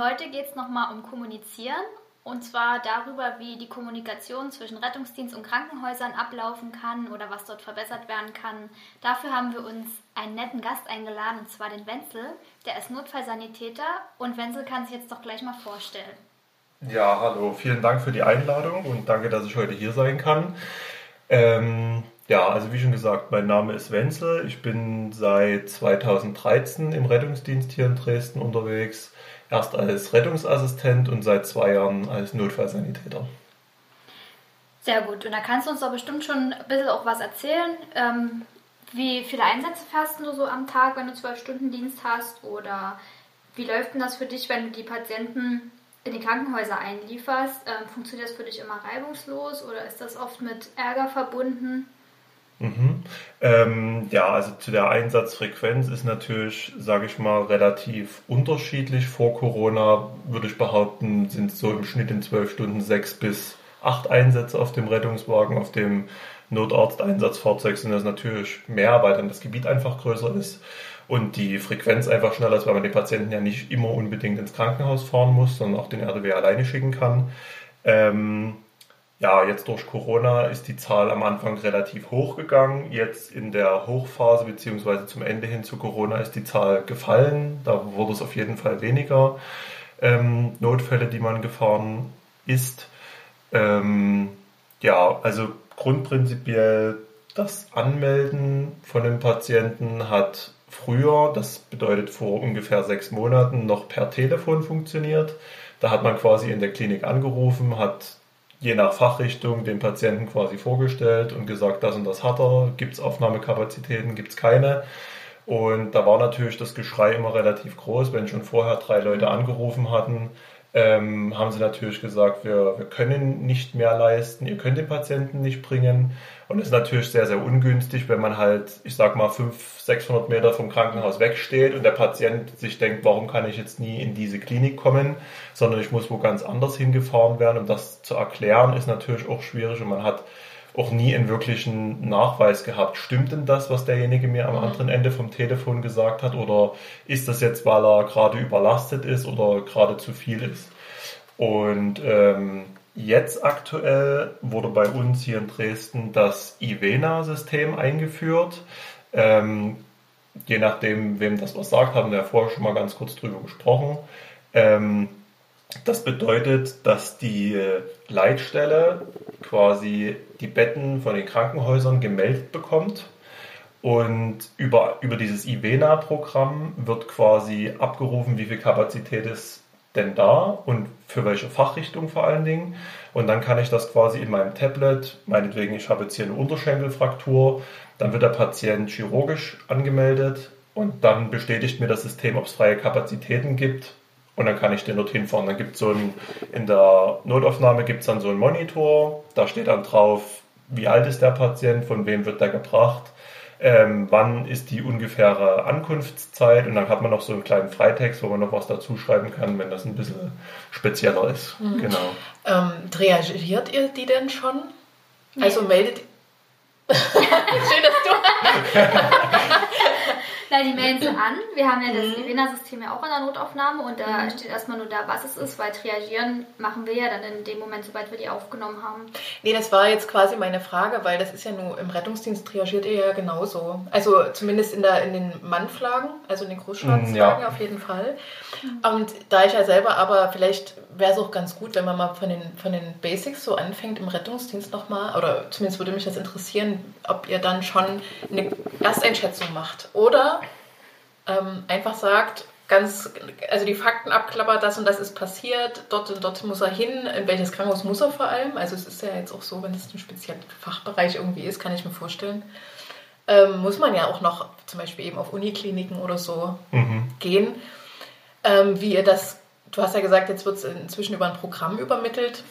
Heute geht es nochmal um Kommunizieren und zwar darüber, wie die Kommunikation zwischen Rettungsdienst und Krankenhäusern ablaufen kann oder was dort verbessert werden kann. Dafür haben wir uns einen netten Gast eingeladen, und zwar den Wenzel. Der ist Notfallsanitäter und Wenzel kann sich jetzt doch gleich mal vorstellen. Ja, hallo, vielen Dank für die Einladung und danke, dass ich heute hier sein kann. Ähm, ja, also wie schon gesagt, mein Name ist Wenzel. Ich bin seit 2013 im Rettungsdienst hier in Dresden unterwegs erst als Rettungsassistent und seit zwei Jahren als Notfallsanitäter. Sehr gut. Und da kannst du uns doch bestimmt schon ein bisschen auch was erzählen. Ähm, wie viele Einsätze fährst du so am Tag, wenn du zwölf Stunden Dienst hast? Oder wie läuft denn das für dich, wenn du die Patienten in die Krankenhäuser einlieferst? Ähm, funktioniert das für dich immer reibungslos oder ist das oft mit Ärger verbunden? Mhm. Ähm, ja, also zu der Einsatzfrequenz ist natürlich, sage ich mal, relativ unterschiedlich. Vor Corona würde ich behaupten, sind so im Schnitt in zwölf Stunden sechs bis acht Einsätze auf dem Rettungswagen, auf dem Notarzteinsatzfahrzeug sind das natürlich mehr, weil dann das Gebiet einfach größer ist und die Frequenz einfach schneller ist, weil man den Patienten ja nicht immer unbedingt ins Krankenhaus fahren muss, sondern auch den RDW alleine schicken kann. Ähm, ja, jetzt durch Corona ist die Zahl am Anfang relativ hoch gegangen. Jetzt in der Hochphase beziehungsweise zum Ende hin zu Corona ist die Zahl gefallen. Da wurde es auf jeden Fall weniger ähm, Notfälle, die man gefahren ist. Ähm, ja, also grundprinzipiell das Anmelden von dem Patienten hat früher, das bedeutet vor ungefähr sechs Monaten, noch per Telefon funktioniert. Da hat man quasi in der Klinik angerufen, hat je nach Fachrichtung den Patienten quasi vorgestellt und gesagt, das und das hat er, gibt es Aufnahmekapazitäten, gibt es keine. Und da war natürlich das Geschrei immer relativ groß, wenn schon vorher drei Leute angerufen hatten, ähm, haben sie natürlich gesagt, wir, wir können nicht mehr leisten, ihr könnt den Patienten nicht bringen. Und es ist natürlich sehr, sehr ungünstig, wenn man halt, ich sag mal, 500, 600 Meter vom Krankenhaus wegsteht und der Patient sich denkt, warum kann ich jetzt nie in diese Klinik kommen, sondern ich muss wo ganz anders hingefahren werden. Um das zu erklären, ist natürlich auch schwierig und man hat auch nie einen wirklichen Nachweis gehabt. Stimmt denn das, was derjenige mir am mhm. anderen Ende vom Telefon gesagt hat? Oder ist das jetzt, weil er gerade überlastet ist oder gerade zu viel ist? Und ähm, jetzt aktuell wurde bei uns hier in Dresden das IVENA-System eingeführt. Ähm, je nachdem, wem das was sagt, haben wir ja vorher schon mal ganz kurz drüber gesprochen. Ähm, das bedeutet, dass die Leitstelle quasi die Betten von den Krankenhäusern gemeldet bekommt und über, über dieses IVENA-Programm wird quasi abgerufen, wie viel Kapazität ist denn da und für welche Fachrichtung vor allen Dingen. Und dann kann ich das quasi in meinem Tablet, meinetwegen, ich habe jetzt hier eine Unterschenkelfraktur, dann wird der Patient chirurgisch angemeldet und dann bestätigt mir das System, ob es freie Kapazitäten gibt und dann kann ich den dorthin fahren. Dann gibt es so ein, in der Notaufnahme gibt es dann so einen Monitor, da steht dann drauf, wie alt ist der Patient, von wem wird der gebracht, ähm, wann ist die ungefähre Ankunftszeit und dann hat man noch so einen kleinen Freitext, wo man noch was dazu schreiben kann, wenn das ein bisschen spezieller ist. Mhm. Genau. Ähm, reagiert ihr die denn schon? Nee. Also meldet Schön, dass du. Nein, die melden sie an. Wir haben ja das mhm. Levena-System ja auch in der Notaufnahme und da mhm. steht erstmal nur da, was es ist, weil triagieren machen wir ja dann in dem Moment, sobald wir die aufgenommen haben. Nee, das war jetzt quasi meine Frage, weil das ist ja nur im Rettungsdienst triagiert ihr ja genauso. Also zumindest in, der, in den Mannflagen, also in den Großschwarzflagen ja. auf jeden Fall. Mhm. Und da ich ja selber aber, vielleicht wäre es auch ganz gut, wenn man mal von den, von den Basics so anfängt im Rettungsdienst nochmal, oder zumindest würde mich das interessieren, ob ihr dann schon eine Ersteinschätzung macht. Oder ähm, einfach sagt, ganz, also die Fakten abklappert, das und das ist passiert, dort und dort muss er hin, in welches Krankenhaus muss er vor allem. Also es ist ja jetzt auch so, wenn es ein spezieller Fachbereich irgendwie ist, kann ich mir vorstellen. Ähm, muss man ja auch noch zum Beispiel eben auf Unikliniken oder so mhm. gehen. Ähm, wie ihr das, du hast ja gesagt, jetzt wird es inzwischen über ein Programm übermittelt.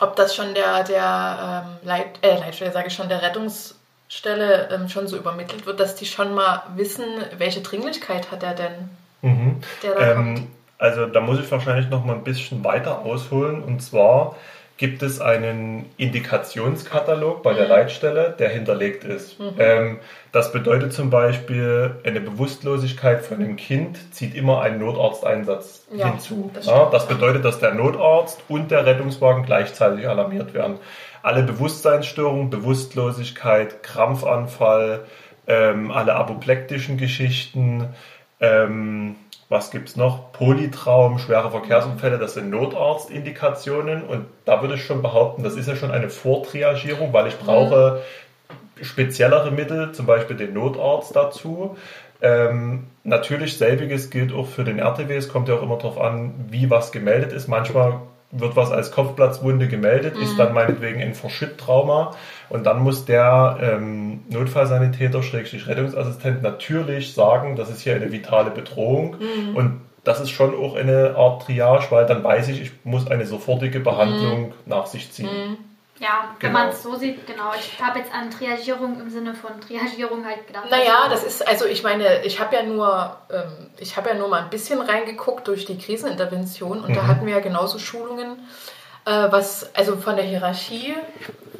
Ob das schon der, der ähm, Leit, äh, Leitstelle, sage ich schon, der Rettungs- Stelle ähm, schon so übermittelt wird, dass die schon mal wissen, welche Dringlichkeit hat er denn, mhm. der da ähm, kommt. Also da muss ich wahrscheinlich noch mal ein bisschen weiter ausholen. Und zwar gibt es einen Indikationskatalog bei der mhm. Leitstelle, der hinterlegt ist. Mhm. Ähm, das bedeutet zum Beispiel, eine Bewusstlosigkeit von einem Kind zieht immer einen Notarzteinsatz ja, hinzu. Das, ja, das bedeutet, dass der Notarzt und der Rettungswagen gleichzeitig alarmiert werden. Alle Bewusstseinsstörungen, Bewusstlosigkeit, Krampfanfall, ähm, alle apoplektischen Geschichten, ähm, was gibt's noch? Polytraum, schwere Verkehrsunfälle, das sind Notarztindikationen und da würde ich schon behaupten, das ist ja schon eine Vortriagierung, weil ich brauche speziellere Mittel, zum Beispiel den Notarzt dazu. Ähm, natürlich selbiges gilt auch für den RTW. Es kommt ja auch immer darauf an, wie was gemeldet ist. Manchmal wird was als Kopfplatzwunde gemeldet, mhm. ist dann meinetwegen ein Verschütttrauma und dann muss der ähm, Notfallsanitäter, Schrägstrich Rettungsassistent natürlich sagen, das ist hier eine vitale Bedrohung mhm. und das ist schon auch eine Art Triage, weil dann weiß ich, ich muss eine sofortige Behandlung mhm. nach sich ziehen. Ja, wenn genau. man es so sieht, genau. Ich habe jetzt an Triagierung im Sinne von Triagierung halt gedacht. Naja, das ist, also ich meine, ich habe ja nur, ähm, ich habe ja nur mal ein bisschen reingeguckt durch die Krisenintervention und mhm. da hatten wir ja genauso Schulungen, äh, was, also von der Hierarchie,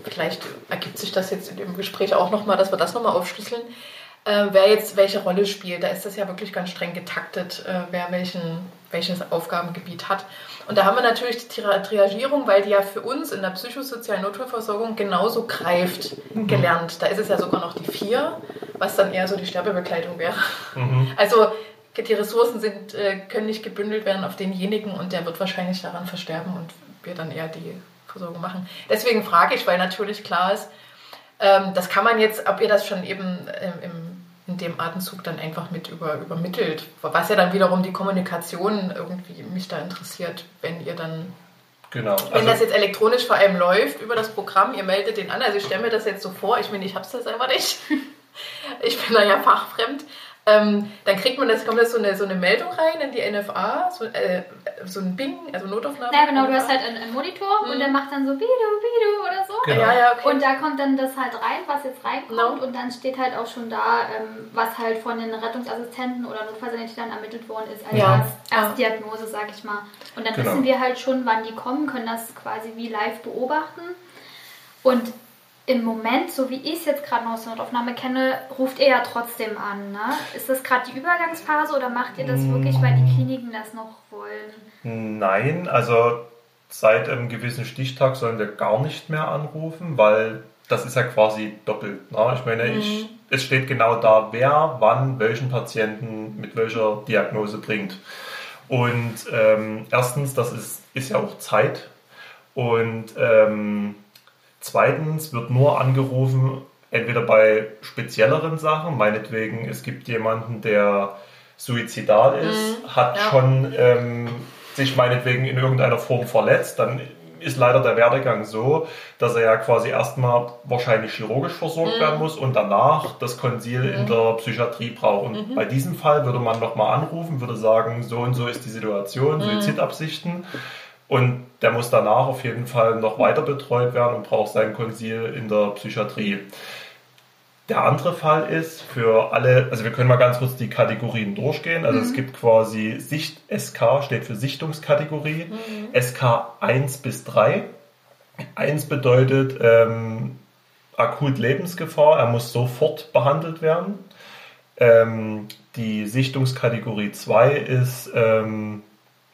vielleicht ergibt sich das jetzt in dem Gespräch auch nochmal, dass wir das nochmal aufschlüsseln, äh, wer jetzt welche Rolle spielt. Da ist das ja wirklich ganz streng getaktet, äh, wer welchen, welches Aufgabengebiet hat. Und da haben wir natürlich die Triagierung, weil die ja für uns in der psychosozialen Notfallversorgung genauso greift, mhm. gelernt. Da ist es ja sogar noch die vier, was dann eher so die Sterbebegleitung wäre. Mhm. Also die Ressourcen sind, äh, können nicht gebündelt werden auf denjenigen und der wird wahrscheinlich daran versterben und wir dann eher die Versorgung machen. Deswegen frage ich, weil natürlich klar ist, ähm, das kann man jetzt, ob ihr das schon eben im in dem Atemzug dann einfach mit über, übermittelt. Was ja dann wiederum die Kommunikation irgendwie mich da interessiert, wenn ihr dann. Genau. Wenn also, das jetzt elektronisch vor allem läuft über das Programm, ihr meldet den an. Also ich stelle mir das jetzt so vor, ich meine, ich habe es ja selber nicht. ich bin da ja fachfremd. Ähm, dann kriegt man das, kommt das so eine, so eine Meldung rein in die NFA, so, äh, so ein Bing, also Notaufnahme. Ja, genau, du hast halt einen, einen Monitor mhm. und der macht dann so Bidu, Bidu oder so. Genau. Ja, ja, okay. Und da kommt dann das halt rein, was jetzt reinkommt no. und dann steht halt auch schon da, ähm, was halt von den Rettungsassistenten oder Notfallsanitätern ermittelt worden ist, als ja. Erstdiagnose, sag ich mal. Und dann genau. wissen wir halt schon, wann die kommen, können das quasi wie live beobachten. Und im Moment, so wie ich es jetzt gerade noch aus der Notaufnahme kenne, ruft ihr ja trotzdem an. Ne? Ist das gerade die Übergangsphase oder macht ihr das wirklich, weil die Kliniken das noch wollen? Nein, also seit einem gewissen Stichtag sollen wir gar nicht mehr anrufen, weil das ist ja quasi doppelt. Ne? Ich meine, mhm. ich, es steht genau da, wer wann welchen Patienten mit welcher Diagnose bringt. Und ähm, erstens, das ist, ist ja auch Zeit. Und ähm, Zweitens wird nur angerufen, entweder bei spezielleren Sachen, meinetwegen, es gibt jemanden, der suizidal ist, mhm, hat ja. schon ähm, sich meinetwegen in irgendeiner Form verletzt, dann ist leider der Werdegang so, dass er ja quasi erstmal wahrscheinlich chirurgisch versorgt mhm. werden muss und danach das Konsil mhm. in der Psychiatrie braucht. Und mhm. bei diesem Fall würde man nochmal anrufen, würde sagen, so und so ist die Situation, mhm. Suizidabsichten. Und der muss danach auf jeden Fall noch weiter betreut werden und braucht sein Konsil in der Psychiatrie. Der andere Fall ist für alle, also wir können mal ganz kurz die Kategorien durchgehen. Also mhm. es gibt quasi Sicht, SK steht für Sichtungskategorie, mhm. SK 1 bis 3. 1 bedeutet ähm, akut Lebensgefahr, er muss sofort behandelt werden. Ähm, die Sichtungskategorie 2 ist, ähm,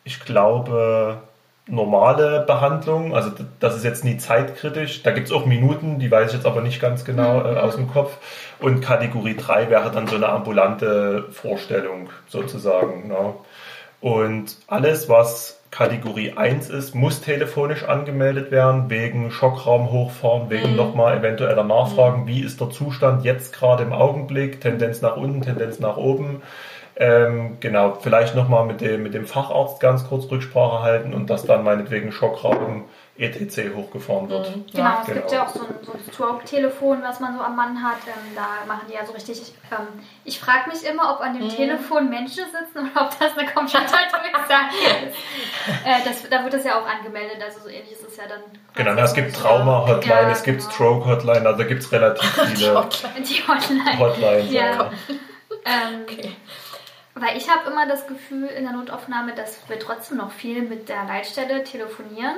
ich glaube, normale Behandlung. Also das ist jetzt nie zeitkritisch. Da gibt es auch Minuten, die weiß ich jetzt aber nicht ganz genau äh, aus dem Kopf. Und Kategorie 3 wäre dann so eine ambulante Vorstellung sozusagen. Ne? Und alles, was Kategorie 1 ist, muss telefonisch angemeldet werden, wegen Schockraum hochfahren, wegen mhm. nochmal eventueller Nachfragen, mhm. wie ist der Zustand jetzt gerade im Augenblick, Tendenz nach unten, Tendenz nach oben. Ähm, genau, vielleicht nochmal mit dem, mit dem Facharzt ganz kurz Rücksprache halten und dass dann meinetwegen Schockraum ETC hochgefahren wird. Mhm. Genau, ja, es genau. gibt ja auch so ein, so ein Stroke-Telefon, was man so am Mann hat. Ähm, da machen die ja so richtig. Ähm, ich frage mich immer, ob an dem mhm. Telefon Menschen sitzen oder ob das eine Computerdurchsage ist. Äh, das, da wird das ja auch angemeldet, also so ähnlich ist es ja dann. Genau, es gibt Trauma-Hotline, ja, es gibt genau. Stroke-Hotline, also gibt es relativ viele. die Hotline. Die Hotline. Hotlines. Ja. ja. Ähm, okay. Weil ich habe immer das Gefühl in der Notaufnahme, dass wir trotzdem noch viel mit der Leitstelle telefonieren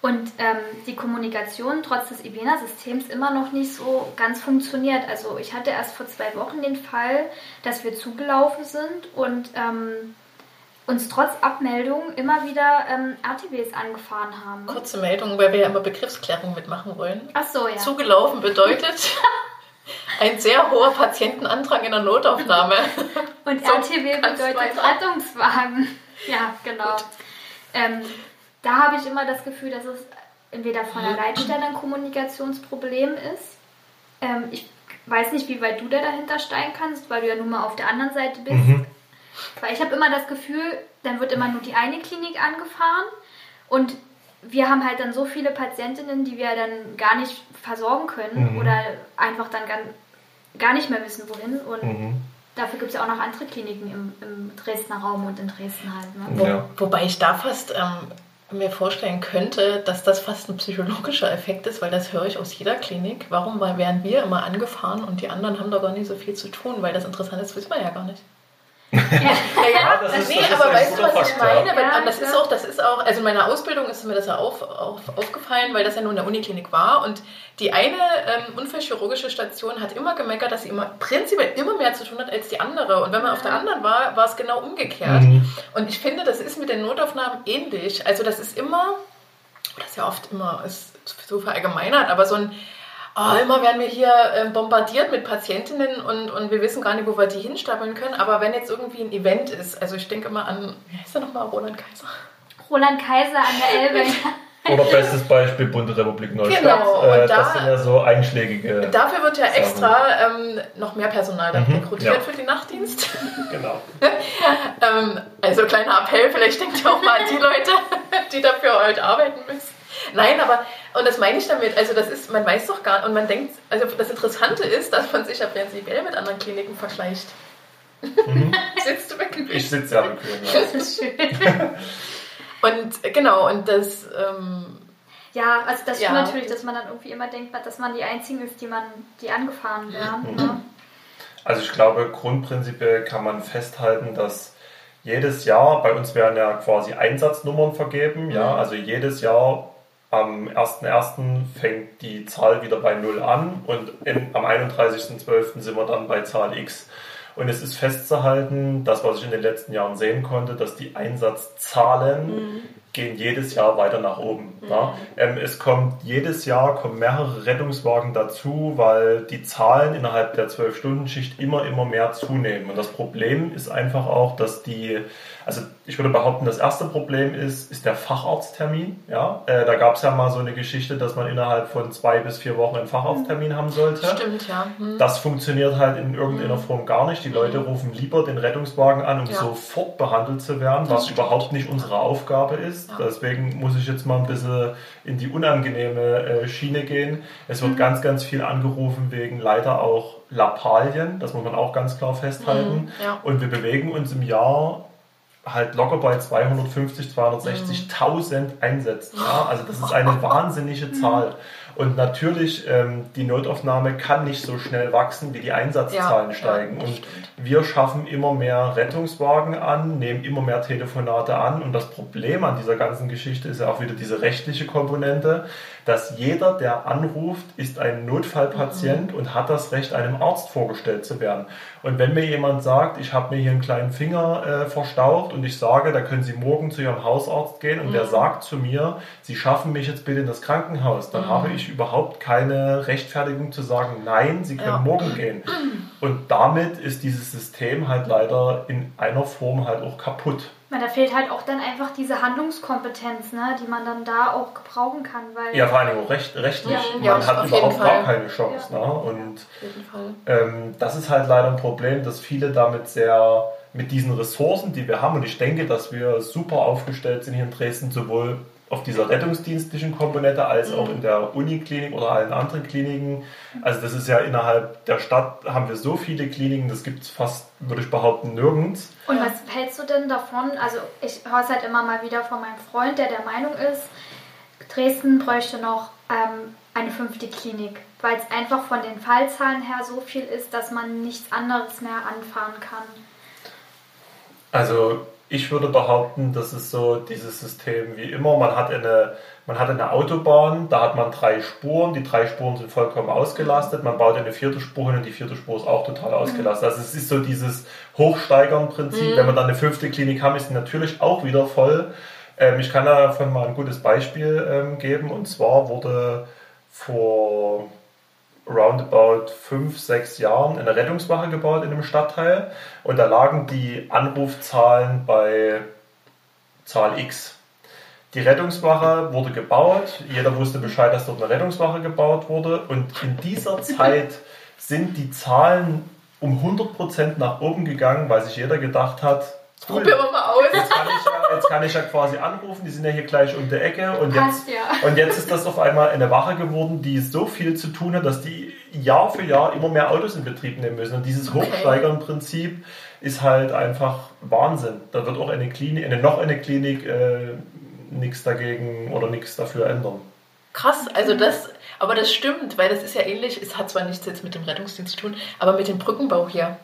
und ähm, die Kommunikation trotz des IBENA-Systems immer noch nicht so ganz funktioniert. Also ich hatte erst vor zwei Wochen den Fall, dass wir zugelaufen sind und ähm, uns trotz Abmeldung immer wieder ähm, RTWs angefahren haben. Kurze Meldung, weil wir ja immer Begriffsklärung mitmachen wollen. Ach so, ja. Zugelaufen bedeutet ein sehr hoher Patientenantrag in der Notaufnahme. Und so RTW bedeutet Rettungswagen. Ja, genau. Ähm, da habe ich immer das Gefühl, dass es entweder von der Leitstelle ein Kommunikationsproblem ist. Ähm, ich weiß nicht, wie weit du da dahinter steigen kannst, weil du ja nun mal auf der anderen Seite bist. Mhm. Weil ich habe immer das Gefühl, dann wird immer nur die eine Klinik angefahren und wir haben halt dann so viele Patientinnen, die wir dann gar nicht versorgen können mhm. oder einfach dann gar, gar nicht mehr wissen, wohin. Und mhm. dafür gibt es ja auch noch andere Kliniken im, im Dresdner Raum und in Dresden halt. Ne? Ja. Wo, wobei ich da fast ähm, mir vorstellen könnte, dass das fast ein psychologischer Effekt ist, weil das höre ich aus jeder Klinik. Warum? Weil werden wir immer angefahren und die anderen haben da gar nicht so viel zu tun, weil das interessant ist, wissen wir ja gar nicht. Ja, ja, das ist, nee, das aber weißt du, was ich meine? Ja, das ist auch, das ist auch, also in meiner Ausbildung ist mir das ja auf, auf, aufgefallen, weil das ja nur in der Uniklinik war und die eine ähm, unfallchirurgische Station hat immer gemeckert, dass sie immer prinzipiell immer mehr zu tun hat als die andere und wenn man auf der anderen war, war es genau umgekehrt. Mhm. Und ich finde, das ist mit den Notaufnahmen ähnlich. Also das ist immer, das ist ja oft immer ist so verallgemeinert, aber so ein oh, immer werden wir hier äh, bombardiert mit Patientinnen und, und wir wissen gar nicht, wo wir die hinstapeln können. Aber wenn jetzt irgendwie ein Event ist, also ich denke immer an, wie heißt der nochmal, Roland Kaiser? Roland Kaiser an der Elbe. Oder bestes Beispiel Bundesrepublik Neustadt. Genau, und äh, da, das sind ja so einschlägige. Dafür wird ja extra ähm, noch mehr Personal dann mhm, rekrutiert ja. für den Nachtdienst. Genau. ähm, also kleiner Appell, vielleicht denkt ihr auch mal an die Leute, die dafür heute arbeiten müssen. Nein, aber, und das meine ich damit, also das ist, man weiß doch gar nicht, und man denkt, also das Interessante ist, dass man sich ja prinzipiell mit anderen Kliniken vergleicht. Mhm. Sitzt du bequem? Ich sitze ja bequem, ja. Das ist schön. Und genau, und das... Ähm, ja, also das ja. stimmt natürlich, dass man dann irgendwie immer denkt, dass man die Einzigen ist, die man, die angefahren werden. Mhm. Ne? Also ich glaube, grundprinzipiell kann man festhalten, dass jedes Jahr, bei uns werden ja quasi Einsatznummern vergeben, ja, mhm. also jedes Jahr am 1.1. fängt die Zahl wieder bei 0 an und in, am 31.12. sind wir dann bei Zahl X. Und es ist festzuhalten, das, was ich in den letzten Jahren sehen konnte, dass die Einsatzzahlen mhm gehen jedes Jahr weiter nach oben. Mhm. Ja. Ähm, es kommt jedes Jahr kommen mehrere Rettungswagen dazu, weil die Zahlen innerhalb der 12-Stunden-Schicht immer, immer mehr zunehmen. Und das Problem ist einfach auch, dass die, also ich würde behaupten, das erste Problem ist, ist der Facharzttermin. Ja? Äh, da gab es ja mal so eine Geschichte, dass man innerhalb von zwei bis vier Wochen einen Facharzttermin mhm. haben sollte. Stimmt, ja. Mhm. Das funktioniert halt in irgendeiner mhm. Form gar nicht. Die Leute mhm. rufen lieber den Rettungswagen an, um ja. sofort behandelt zu werden, was überhaupt nicht unsere Aufgabe ist. Ja. Deswegen muss ich jetzt mal ein bisschen in die unangenehme äh, Schiene gehen. Es wird mhm. ganz, ganz viel angerufen wegen leider auch Lappalien. Das muss man auch ganz klar festhalten. Ja. Und wir bewegen uns im Jahr halt locker bei 250, 260.000 mhm. Einsätzen. Ja? Also das ist eine wahnsinnige Zahl. Und natürlich, ähm, die Notaufnahme kann nicht so schnell wachsen, wie die Einsatzzahlen ja, steigen. Ja, und wir schaffen immer mehr Rettungswagen an, nehmen immer mehr Telefonate an. Und das Problem an dieser ganzen Geschichte ist ja auch wieder diese rechtliche Komponente dass jeder, der anruft, ist ein Notfallpatient mhm. und hat das Recht, einem Arzt vorgestellt zu werden. Und wenn mir jemand sagt, ich habe mir hier einen kleinen Finger äh, verstaucht und ich sage, da können Sie morgen zu Ihrem Hausarzt gehen und mhm. der sagt zu mir, Sie schaffen mich jetzt bitte in das Krankenhaus, dann mhm. habe ich überhaupt keine Rechtfertigung zu sagen, nein, Sie können ja. morgen gehen. Und damit ist dieses System halt leider in einer Form halt auch kaputt. Ja, da fehlt halt auch dann einfach diese Handlungskompetenz, ne, die man dann da auch gebrauchen kann. Weil ja, vor allem auch recht, rechtlich. Ja, man ja, hat überhaupt gar keine Chance. Ja. Ne? Und ähm, das ist halt leider ein Problem, dass viele damit sehr mit diesen Ressourcen, die wir haben, und ich denke, dass wir super aufgestellt sind hier in Dresden, sowohl auf dieser rettungsdienstlichen Komponente als auch in der Uniklinik oder allen anderen Kliniken. Also das ist ja innerhalb der Stadt haben wir so viele Kliniken, das gibt es fast, würde ich behaupten, nirgends. Und was hältst du denn davon? Also ich höre es halt immer mal wieder von meinem Freund, der der Meinung ist, Dresden bräuchte noch ähm, eine fünfte Klinik, weil es einfach von den Fallzahlen her so viel ist, dass man nichts anderes mehr anfahren kann. Also ich würde behaupten, das ist so dieses System wie immer. Man hat eine, man hat eine Autobahn, da hat man drei Spuren, die drei Spuren sind vollkommen ausgelastet. Man baut eine vierte Spur hin und die vierte Spur ist auch total ausgelastet. Also es ist so dieses Hochsteigern-Prinzip. Mhm. Wenn wir dann eine fünfte Klinik haben, ist die natürlich auch wieder voll. Ähm, ich kann davon mal ein gutes Beispiel ähm, geben. Und zwar wurde vor roundabout fünf, sechs Jahren eine Rettungswache gebaut in einem Stadtteil und da lagen die Anrufzahlen bei Zahl X. Die Rettungswache wurde gebaut, jeder wusste Bescheid, dass dort eine Rettungswache gebaut wurde und in dieser Zeit sind die Zahlen um 100% nach oben gegangen, weil sich jeder gedacht hat, Cool. Probieren wir mal aus. Jetzt kann, ich ja, jetzt kann ich ja quasi anrufen, die sind ja hier gleich um die Ecke. Und jetzt, ja. und jetzt ist das auf einmal eine Wache geworden, die so viel zu tun hat, dass die Jahr für Jahr immer mehr Autos in Betrieb nehmen müssen. Und dieses. Hochsteigern-Prinzip ist halt einfach Wahnsinn. Da wird auch eine Klinik, eine, noch eine Klinik äh, nichts dagegen oder nichts dafür ändern. Krass, also das, aber das stimmt, weil das ist ja ähnlich, es hat zwar nichts jetzt mit dem Rettungsdienst zu tun, aber mit dem Brückenbau hier.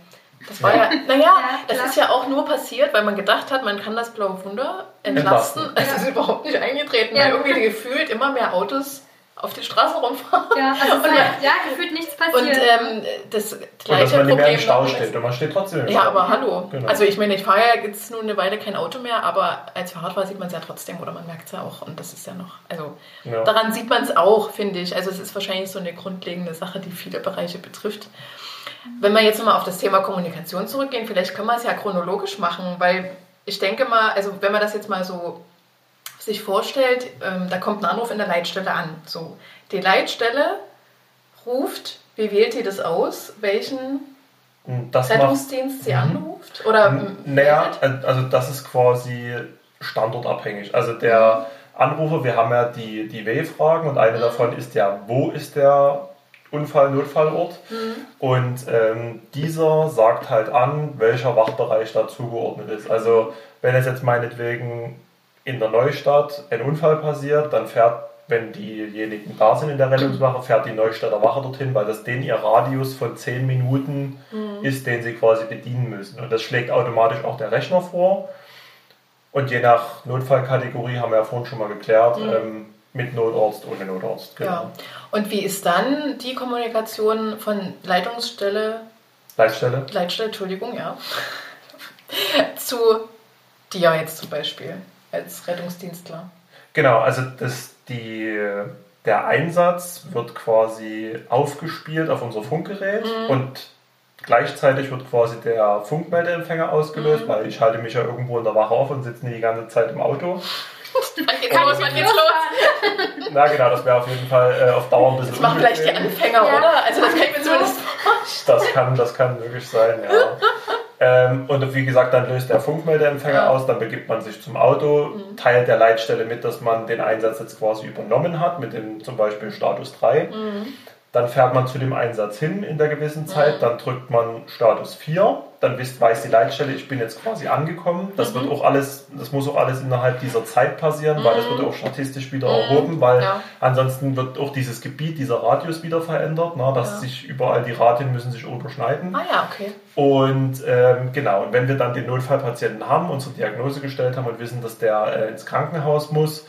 Das war ja, naja, ja, das ist ja auch nur passiert, weil man gedacht hat, man kann das blaue Wunder entlasten. Es ist überhaupt nicht eingetreten, ja. weil irgendwie gefühlt immer mehr Autos auf die Straße rumfahren. Ja, also und, halt, ja, gefühlt nichts passiert. Und ähm, das gleiche und dass man Problem mehr im Stau steht und man steht trotzdem im Stau. Ja, aber hallo. Genau. Also ich meine, ich fahre ja jetzt nur eine Weile kein Auto mehr, aber als Fahrradfahrer sieht man es ja trotzdem oder man merkt es ja auch und das ist ja noch, also ja. daran sieht man es auch, finde ich. Also es ist wahrscheinlich so eine grundlegende Sache, die viele Bereiche betrifft. Wenn wir jetzt nochmal auf das Thema Kommunikation zurückgehen, vielleicht können wir es ja chronologisch machen, weil ich denke mal, also wenn man das jetzt mal so sich vorstellt, ähm, da kommt ein Anruf in der Leitstelle an. So, die Leitstelle ruft, wie wählt ihr das aus, welchen das Rettungsdienst macht, sie mhm. anruft? Oder naja, also das ist quasi standortabhängig. Also der Anrufer, wir haben ja die, die W-Fragen und eine mhm. davon ist ja, wo ist der Unfall, Notfallort. Mhm. Und ähm, dieser sagt halt an, welcher Wachbereich da zugeordnet ist. Also wenn es jetzt meinetwegen in der Neustadt ein Unfall passiert, dann fährt, wenn diejenigen da sind in der Rettungswache, fährt die Neustädter Wache dorthin, weil das den ihr Radius von 10 Minuten mhm. ist, den sie quasi bedienen müssen. Und das schlägt automatisch auch der Rechner vor. Und je nach Notfallkategorie haben wir ja vorhin schon mal geklärt, mhm. ähm, mit Notarzt, ohne Notarzt. Genau. Ja. Und wie ist dann die Kommunikation von Leitungsstelle? Leitstelle? Leitstelle, Entschuldigung, ja. zu dir jetzt zum Beispiel als Rettungsdienstler? Genau, also das, die, der Einsatz wird quasi aufgespielt auf unser Funkgerät mhm. und gleichzeitig wird quasi der Funkmeldeempfänger ausgelöst, mhm. weil ich halte mich ja irgendwo in der Wache auf und sitze nie die ganze Zeit im Auto. Geht's los? Wann geht's los? Na genau, das wäre auf jeden Fall äh, auf Dauer ein bisschen Das machen gleich die Anfänger, ja. oder? Also das kann ich mir zumindest Das kann, das kann möglich sein, ja. Ähm, und wie gesagt, dann löst der Funkmeldeempfänger ja. aus, dann begibt man sich zum Auto, mhm. teilt der Leitstelle mit, dass man den Einsatz jetzt quasi übernommen hat, mit dem zum Beispiel Status 3. Mhm. Dann fährt man zu dem Einsatz hin in der gewissen Zeit, mhm. dann drückt man Status 4, dann weiß die Leitstelle, ich bin jetzt quasi angekommen. Das mhm. wird auch alles, das muss auch alles innerhalb dieser Zeit passieren, mhm. weil das wird auch statistisch wieder mhm. erhoben, weil ja. ansonsten wird auch dieses Gebiet, dieser Radius wieder verändert, na, dass ja. sich überall die Radien müssen sich überschneiden. Ah ja, okay. Und ähm, genau, und wenn wir dann den Notfallpatienten haben, unsere Diagnose gestellt haben und wissen, dass der äh, ins Krankenhaus muss,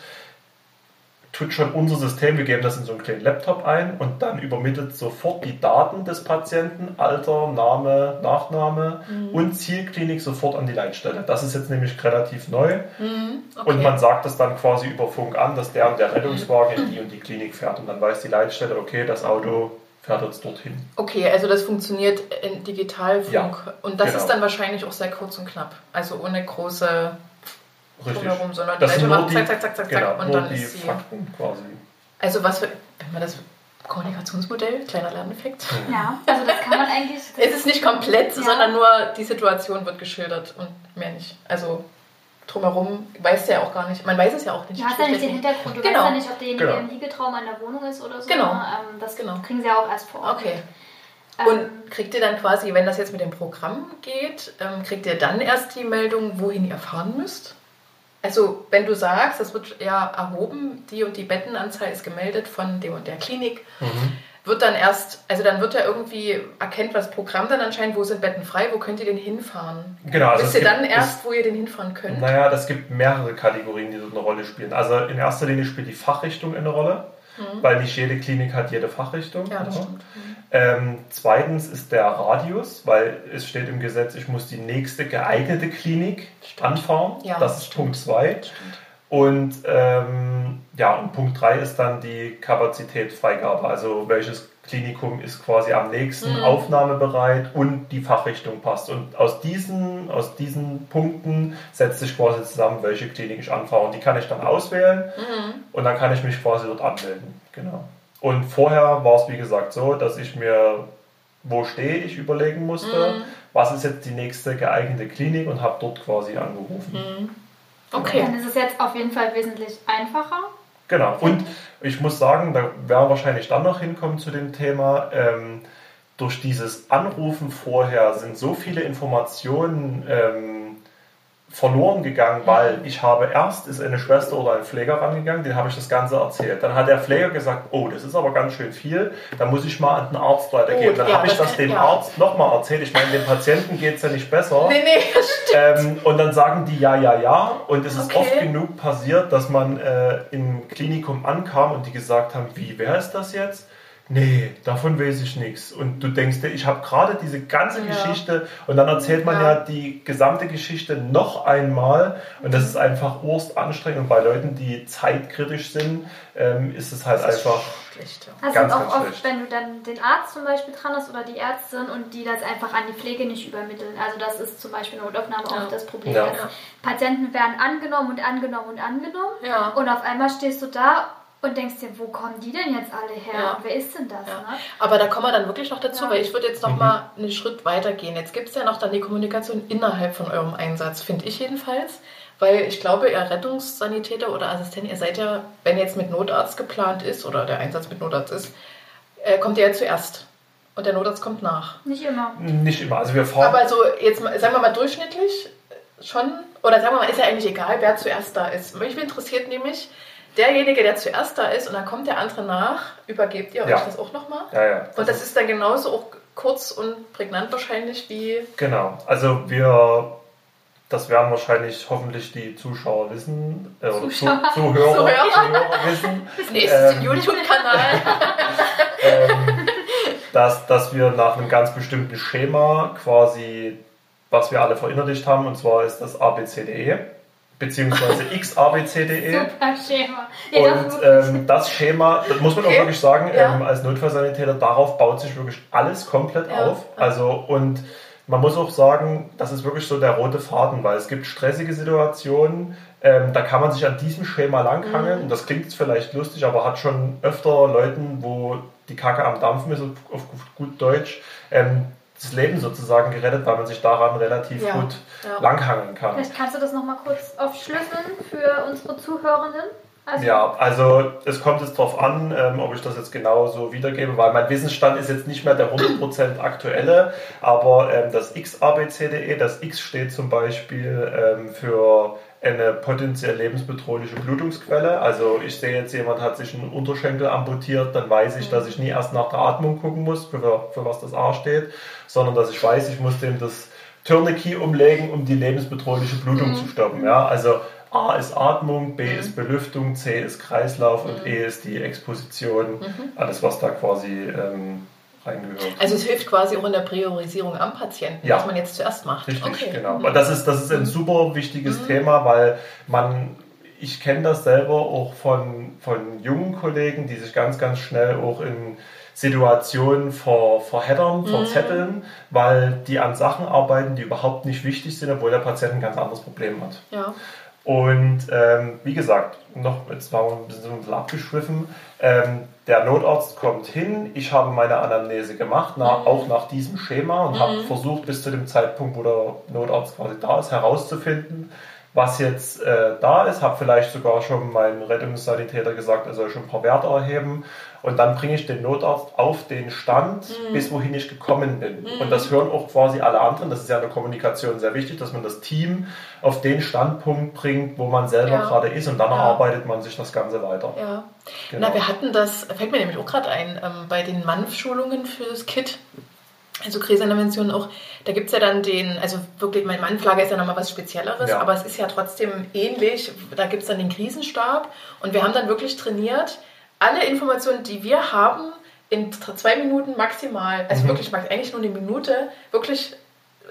tut schon unser System, wir geben das in so einen kleinen Laptop ein und dann übermittelt sofort die Daten des Patienten, Alter, Name, Nachname mhm. und Zielklinik sofort an die Leitstelle. Das ist jetzt nämlich relativ neu mhm. okay. und man sagt das dann quasi über Funk an, dass der und der Rettungswagen in die und die Klinik fährt und dann weiß die Leitstelle, okay, das Auto fährt jetzt dorthin. Okay, also das funktioniert in Digitalfunk ja, und das genau. ist dann wahrscheinlich auch sehr kurz und knapp, also ohne große. Drumherum, sondern das die Leute machen zack, zack, zack, zack, genau, und dann ist sie. Fakten quasi. Also was für, wenn man das Kommunikationsmodell, kleiner Lerneffekt. Ja, also das kann man eigentlich. es ist nicht komplett, ja. sondern nur die Situation wird geschildert und mehr nicht. Also drumherum weiß der auch gar nicht. Man weiß es ja auch nicht. Du hast ja nicht den Hintergrund. Du genau. weißt ja nicht, ob derjenige genau. im Liegetraum an der Wohnung ist oder so. Genau. Ähm, das genau. kriegen sie ja auch erst vor Ort. Okay. Und ähm, kriegt ihr dann quasi, wenn das jetzt mit dem Programm geht, ähm, kriegt ihr dann erst die Meldung, wohin ihr fahren müsst? Also, wenn du sagst, das wird ja erhoben, die und die Bettenanzahl ist gemeldet von dem und der Klinik, mhm. wird dann erst, also dann wird ja irgendwie, erkennt das Programm dann anscheinend, wo sind Betten frei, wo könnt ihr denn hinfahren? Genau. Also Wisst ihr dann erst, wo ihr den hinfahren könnt? Naja, das gibt mehrere Kategorien, die dort eine Rolle spielen. Also in erster Linie spielt die Fachrichtung eine Rolle, mhm. weil nicht jede Klinik hat jede Fachrichtung. Ja, das stimmt. Mhm. Ähm, zweitens ist der Radius, weil es steht im Gesetz, ich muss die nächste geeignete Klinik stimmt. anfahren. Ja, das ist stimmt. Punkt zwei. Und ähm, ja, und Punkt 3 ist dann die Kapazitätsfreigabe. Also welches Klinikum ist quasi am nächsten mhm. aufnahmebereit und die Fachrichtung passt. Und aus diesen, aus diesen Punkten setzt sich quasi zusammen, welche Klinik ich anfahre. Und die kann ich dann auswählen mhm. und dann kann ich mich quasi dort anmelden. Genau. Und vorher war es wie gesagt so, dass ich mir, wo stehe ich, überlegen musste, mhm. was ist jetzt die nächste geeignete Klinik und habe dort quasi angerufen. Mhm. Okay. Dann ist es jetzt auf jeden Fall wesentlich einfacher. Genau. Und ich muss sagen, da werden wir wahrscheinlich dann noch hinkommen zu dem Thema. Ähm, durch dieses Anrufen vorher sind so viele Informationen ähm, verloren gegangen, weil ich habe erst ist eine Schwester oder ein Pfleger rangegangen, den habe ich das Ganze erzählt. Dann hat der Pfleger gesagt, oh, das ist aber ganz schön viel, da muss ich mal an den Arzt weitergeben. Oh, dann ja, habe ich das, dem ja. Arzt nochmal erzählt. Ich meine, dem Patienten geht es ja nicht besser. Nee, nee, das stimmt. Ähm, und dann sagen die ja, ja, ja. Und es ist okay. oft genug passiert, dass man äh, im Klinikum ankam und die gesagt haben, wie, wer ist das jetzt? Nee, davon weiß ich nichts. Und du denkst dir, ich habe gerade diese ganze ja. Geschichte und dann erzählt man ja. ja. die gesamte Geschichte noch einmal und das ist einfach urst anstrengend. Und bei Leuten, die zeitkritisch sind, ähm, ist es halt einfach. Schlecht, ja. Also ganz, auch ganz oft, schlecht. wenn du dann den Arzt zum Beispiel dran hast oder die Ärztin und die das einfach an die Pflege nicht übermitteln. Also das ist zum Beispiel Notaufnahme ja. oft das Problem. Ja. Patienten werden angenommen und angenommen und angenommen und auf einmal stehst du da und denkst dir, wo kommen die denn jetzt alle her? Ja. wer ist denn das? Ja. Ne? Aber da kommen wir dann wirklich noch dazu, ja. weil ich würde jetzt noch mal einen Schritt weiter gehen. Jetzt gibt es ja noch dann die Kommunikation innerhalb von eurem Einsatz, finde ich jedenfalls. Weil ich glaube, ihr Rettungssanitäter oder Assistent, ihr seid ja, wenn jetzt mit Notarzt geplant ist oder der Einsatz mit Notarzt ist, äh, kommt ihr ja zuerst. Und der Notarzt kommt nach. Nicht immer. Nicht immer. Also wir fahren. Aber so, jetzt sagen wir mal durchschnittlich schon, oder sagen wir mal, ist ja eigentlich egal, wer zuerst da ist. Mich interessiert nämlich, derjenige, der zuerst da ist und dann kommt der andere nach, übergebt ihr euch ja. das auch nochmal? Ja, ja. Und das ist dann genauso auch kurz und prägnant wahrscheinlich wie. Genau. Also wir, das werden wahrscheinlich hoffentlich die Zuschauer wissen, äh, Zuschauer. Zu, Zuhörer, Zuhörer. Zuhörer wissen. Das nächste ähm, YouTube-Kanal. ähm, dass, dass wir nach einem ganz bestimmten Schema quasi, was wir alle verinnerlicht haben, und zwar ist das ABCDE beziehungsweise xabc.de. Super Schema. Ja, und ähm, das Schema, das muss man okay. auch wirklich sagen, ja. ähm, als Notfallsanitäter, darauf baut sich wirklich alles komplett ja. auf. Also und man muss auch sagen, das ist wirklich so der rote Faden, weil es gibt stressige Situationen, ähm, da kann man sich an diesem Schema langhangeln. Mhm. Und das klingt vielleicht lustig, aber hat schon öfter Leuten, wo die Kacke am Dampfen ist, auf gut Deutsch, ähm, das Leben sozusagen gerettet, weil man sich daran relativ ja, gut ja. langhangeln kann. Vielleicht kannst du das nochmal kurz aufschlüsseln für unsere Zuhörenden. Also ja, also es kommt jetzt darauf an, ähm, ob ich das jetzt genau so wiedergebe, weil mein Wissensstand ist jetzt nicht mehr der 100% aktuelle, aber ähm, das XABCDE, das X steht zum Beispiel ähm, für eine potenziell lebensbedrohliche Blutungsquelle. Also ich sehe jetzt, jemand hat sich einen Unterschenkel amputiert, dann weiß ich, dass ich nie erst nach der Atmung gucken muss, für, für was das A steht, sondern dass ich weiß, ich muss dem das Tourniquet umlegen, um die lebensbedrohliche Blutung mhm. zu stoppen. Ja? Also A ist Atmung, B mhm. ist Belüftung, C ist Kreislauf mhm. und E ist die Exposition. Mhm. Alles, was da quasi ähm, reingehört. Also es hilft quasi auch in der Priorisierung am Patienten, ja. was man jetzt zuerst macht. Richtig, okay. genau. Und das ist, das ist ein super wichtiges mhm. Thema, weil man, ich kenne das selber auch von, von jungen Kollegen, die sich ganz, ganz schnell auch in Situationen ver, verheddern, mhm. verzetteln, weil die an Sachen arbeiten, die überhaupt nicht wichtig sind, obwohl der Patient ein ganz anderes Problem hat. Ja. Und ähm, wie gesagt, noch, jetzt waren wir ein bisschen, ein bisschen abgeschwiffen, ähm, der Notarzt kommt hin, ich habe meine Anamnese gemacht, nach, mhm. auch nach diesem Schema und mhm. habe versucht, bis zu dem Zeitpunkt, wo der Notarzt quasi da ist, herauszufinden, was jetzt äh, da ist. Habe vielleicht sogar schon meinem Rettungssanitäter gesagt, er soll schon ein paar Werte erheben. Und dann bringe ich den Notarzt auf den Stand, mhm. bis wohin ich gekommen bin. Mhm. Und das hören auch quasi alle anderen. Das ist ja in der Kommunikation sehr wichtig, dass man das Team auf den Standpunkt bringt, wo man selber ja. gerade ist und dann ja. erarbeitet man sich das Ganze weiter. Ja. Genau. Na, wir hatten das, fällt mir nämlich auch gerade ein, ähm, bei den MANF-Schulungen für das KIT also Krisenintervention auch, da gibt es ja dann den, also wirklich, mein Mannflagge ist ja nochmal was Spezielleres, ja. aber es ist ja trotzdem ähnlich. Da gibt es dann den Krisenstab und wir haben dann wirklich trainiert, alle Informationen, die wir haben, in zwei Minuten maximal, also mhm. wirklich eigentlich nur eine Minute, wirklich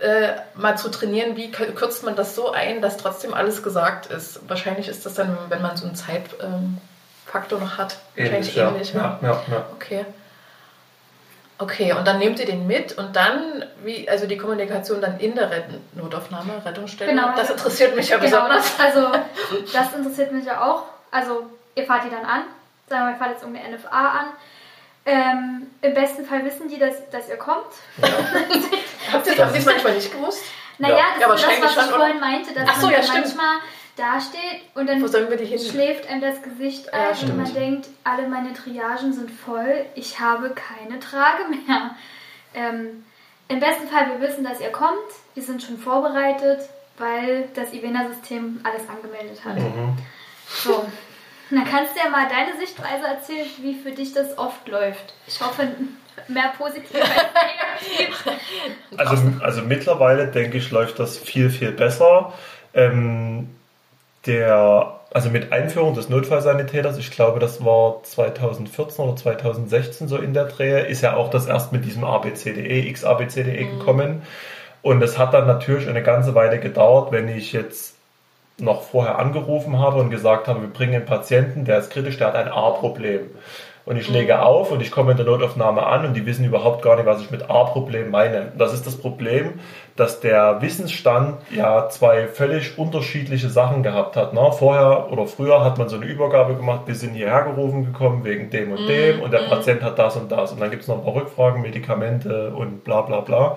äh, mal zu trainieren, wie kürzt man das so ein, dass trotzdem alles gesagt ist. Wahrscheinlich ist das dann, wenn man so einen Zeitfaktor ähm, noch hat, wahrscheinlich ähnlich. Ja. Ja, ja, okay. Okay, und dann nehmt ihr den mit und dann, wie, also die Kommunikation dann in der Ret Notaufnahme, Rettungsstelle. Genau. Das interessiert mich ja genau, besonders. Das, also, das interessiert mich ja auch. Also, ihr fahrt die dann an, sagen wir, ihr fahrt jetzt irgendeine NFA an. Ähm, Im besten Fall wissen die, dass, dass ihr kommt. Ja. Habt ihr es manchmal nicht gewusst? Naja, das ja, ist das, was ich vorhin meinte, dass Ach so, man ja, manchmal dasteht und dann schläft einem das Gesicht ein ja, und man denkt, alle meine Triagen sind voll, ich habe keine Trage mehr. Ähm, Im besten Fall, wir wissen, dass ihr kommt, wir sind schon vorbereitet, weil das Ivena-System alles angemeldet hat. Mhm. So, dann kannst du ja mal deine Sichtweise erzählen, wie für dich das oft läuft. Ich hoffe, mehr positiv als negativ. Also, also mittlerweile denke ich, läuft das viel, viel besser. Ähm, der, also mit Einführung des Notfallsanitäters, ich glaube, das war 2014 oder 2016 so in der Dreh, ist ja auch das erst mit diesem ABCDE, XABCDE mhm. gekommen. Und es hat dann natürlich eine ganze Weile gedauert, wenn ich jetzt noch vorher angerufen habe und gesagt habe, wir bringen einen Patienten, der ist kritisch, der hat ein A-Problem und ich lege mhm. auf und ich komme in der Notaufnahme an und die wissen überhaupt gar nicht, was ich mit A-Problem meine. Das ist das Problem, dass der Wissensstand ja zwei völlig unterschiedliche Sachen gehabt hat. Ne? Vorher oder früher hat man so eine Übergabe gemacht, wir sind hierher gerufen gekommen wegen dem und dem mhm. und der mhm. Patient hat das und das. Und dann gibt es noch ein paar Rückfragen, Medikamente und bla bla bla.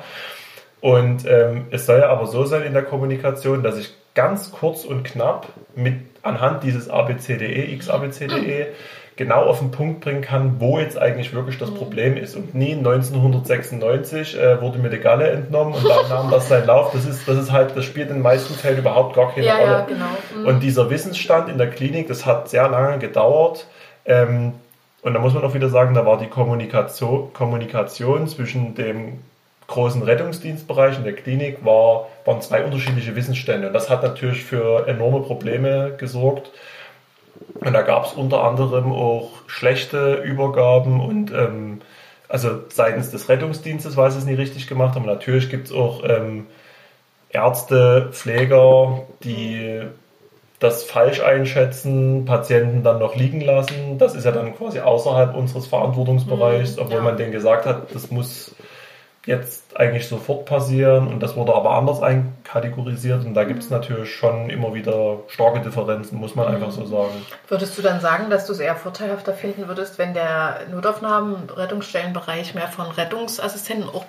Und ähm, es soll ja aber so sein in der Kommunikation, dass ich ganz kurz und knapp mit anhand dieses ABCDE, XABCDE, genau auf den Punkt bringen kann, wo jetzt eigentlich wirklich das mhm. Problem ist. Und nie 1996 äh, wurde mir die Galle entnommen und dann nahm das seinen Lauf. Das ist, das ist halt, das spielt in den meisten Fällen überhaupt gar keine ja, Rolle. Ja, genau. Mhm. Und dieser Wissensstand in der Klinik, das hat sehr lange gedauert. Ähm, und da muss man auch wieder sagen, da war die Kommunikation, Kommunikation zwischen dem großen Rettungsdienstbereich in der Klinik war, waren zwei unterschiedliche Wissensstände. Und das hat natürlich für enorme Probleme gesorgt. Und da gab es unter anderem auch schlechte Übergaben und ähm, also seitens des Rettungsdienstes, weil sie es nie richtig gemacht haben. Natürlich gibt es auch ähm, Ärzte, Pfleger, die das falsch einschätzen, Patienten dann noch liegen lassen. Das ist ja dann quasi außerhalb unseres Verantwortungsbereichs, mhm. obwohl man denen gesagt hat, das muss jetzt eigentlich sofort passieren und das wurde aber anders einkategorisiert und da gibt es mhm. natürlich schon immer wieder starke Differenzen, muss man einfach so sagen. Würdest du dann sagen, dass du es eher vorteilhafter finden würdest, wenn der Notaufnahmen, Rettungsstellenbereich mehr von Rettungsassistenten auch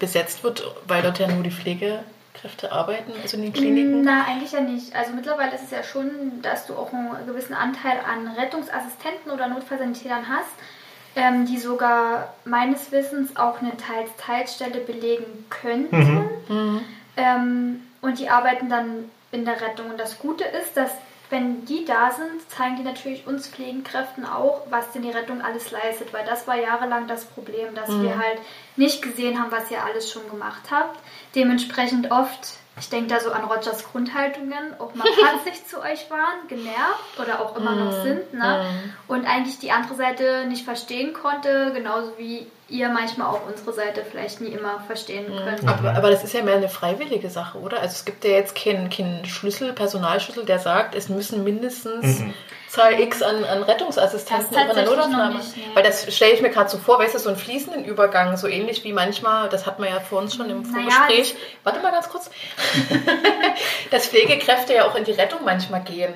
besetzt wird, weil dort ja nur die Pflegekräfte arbeiten, also in den Kliniken? Na, eigentlich ja nicht. Also mittlerweile ist es ja schon, dass du auch einen gewissen Anteil an Rettungsassistenten oder Notfallsanitätern hast ähm, die sogar meines Wissens auch eine Teils-Teilstelle belegen könnten. Mhm. Mhm. Ähm, und die arbeiten dann in der Rettung. Und das Gute ist, dass wenn die da sind, zeigen die natürlich uns Pflegekräften auch, was denn die Rettung alles leistet, weil das war jahrelang das Problem, dass mhm. wir halt nicht gesehen haben, was ihr alles schon gemacht habt. Dementsprechend oft ich denke da so an Rogers Grundhaltungen, auch mal patzig zu euch waren, genervt oder auch immer noch mm, sind, ne? Mm. Und eigentlich die andere Seite nicht verstehen konnte, genauso wie ihr manchmal auch unsere Seite vielleicht nie immer verstehen mm. könnt. Aber, aber das ist ja mehr eine freiwillige Sache, oder? Also es gibt ja jetzt keinen kein Schlüssel, Personalschlüssel, der sagt, es müssen mindestens mhm. Zahl X an, an Rettungsassistenten über eine Notaufnahme. Nicht, nee. Weil das stelle ich mir gerade so vor, weißt du, so einen fließenden Übergang, so ähnlich wie manchmal, das hat man ja vor uns schon im Vorgespräch. Naja, Warte mal ganz kurz. dass Pflegekräfte ja auch in die Rettung manchmal gehen.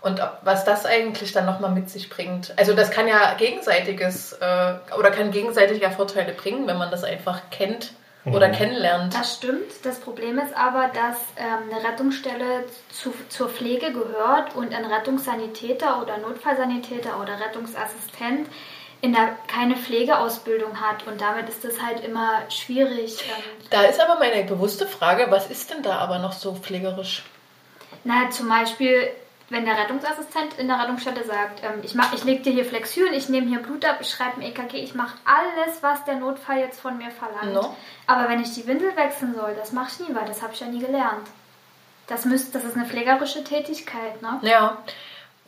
Und was das eigentlich dann nochmal mit sich bringt. Also das kann ja gegenseitiges äh, oder kann gegenseitige Vorteile bringen, wenn man das einfach kennt oder mhm. kennenlernt. Das stimmt. Das Problem ist aber, dass ähm, eine Rettungsstelle zu, zur Pflege gehört und ein Rettungssanitäter oder Notfallsanitäter oder Rettungsassistent in der keine Pflegeausbildung hat und damit ist das halt immer schwierig. Da ist aber meine bewusste Frage, was ist denn da aber noch so pflegerisch? Na, zum Beispiel, wenn der Rettungsassistent in der Rettungsstätte sagt, ähm, ich, mach, ich lege dir hier Flexuren, ich nehme hier Blut ab, ich schreibe ein EKG, ich mache alles, was der Notfall jetzt von mir verlangt. No. Aber wenn ich die Windel wechseln soll, das mache ich nie, weil das habe ich ja nie gelernt. Das, müsst, das ist eine pflegerische Tätigkeit, ne? Ja.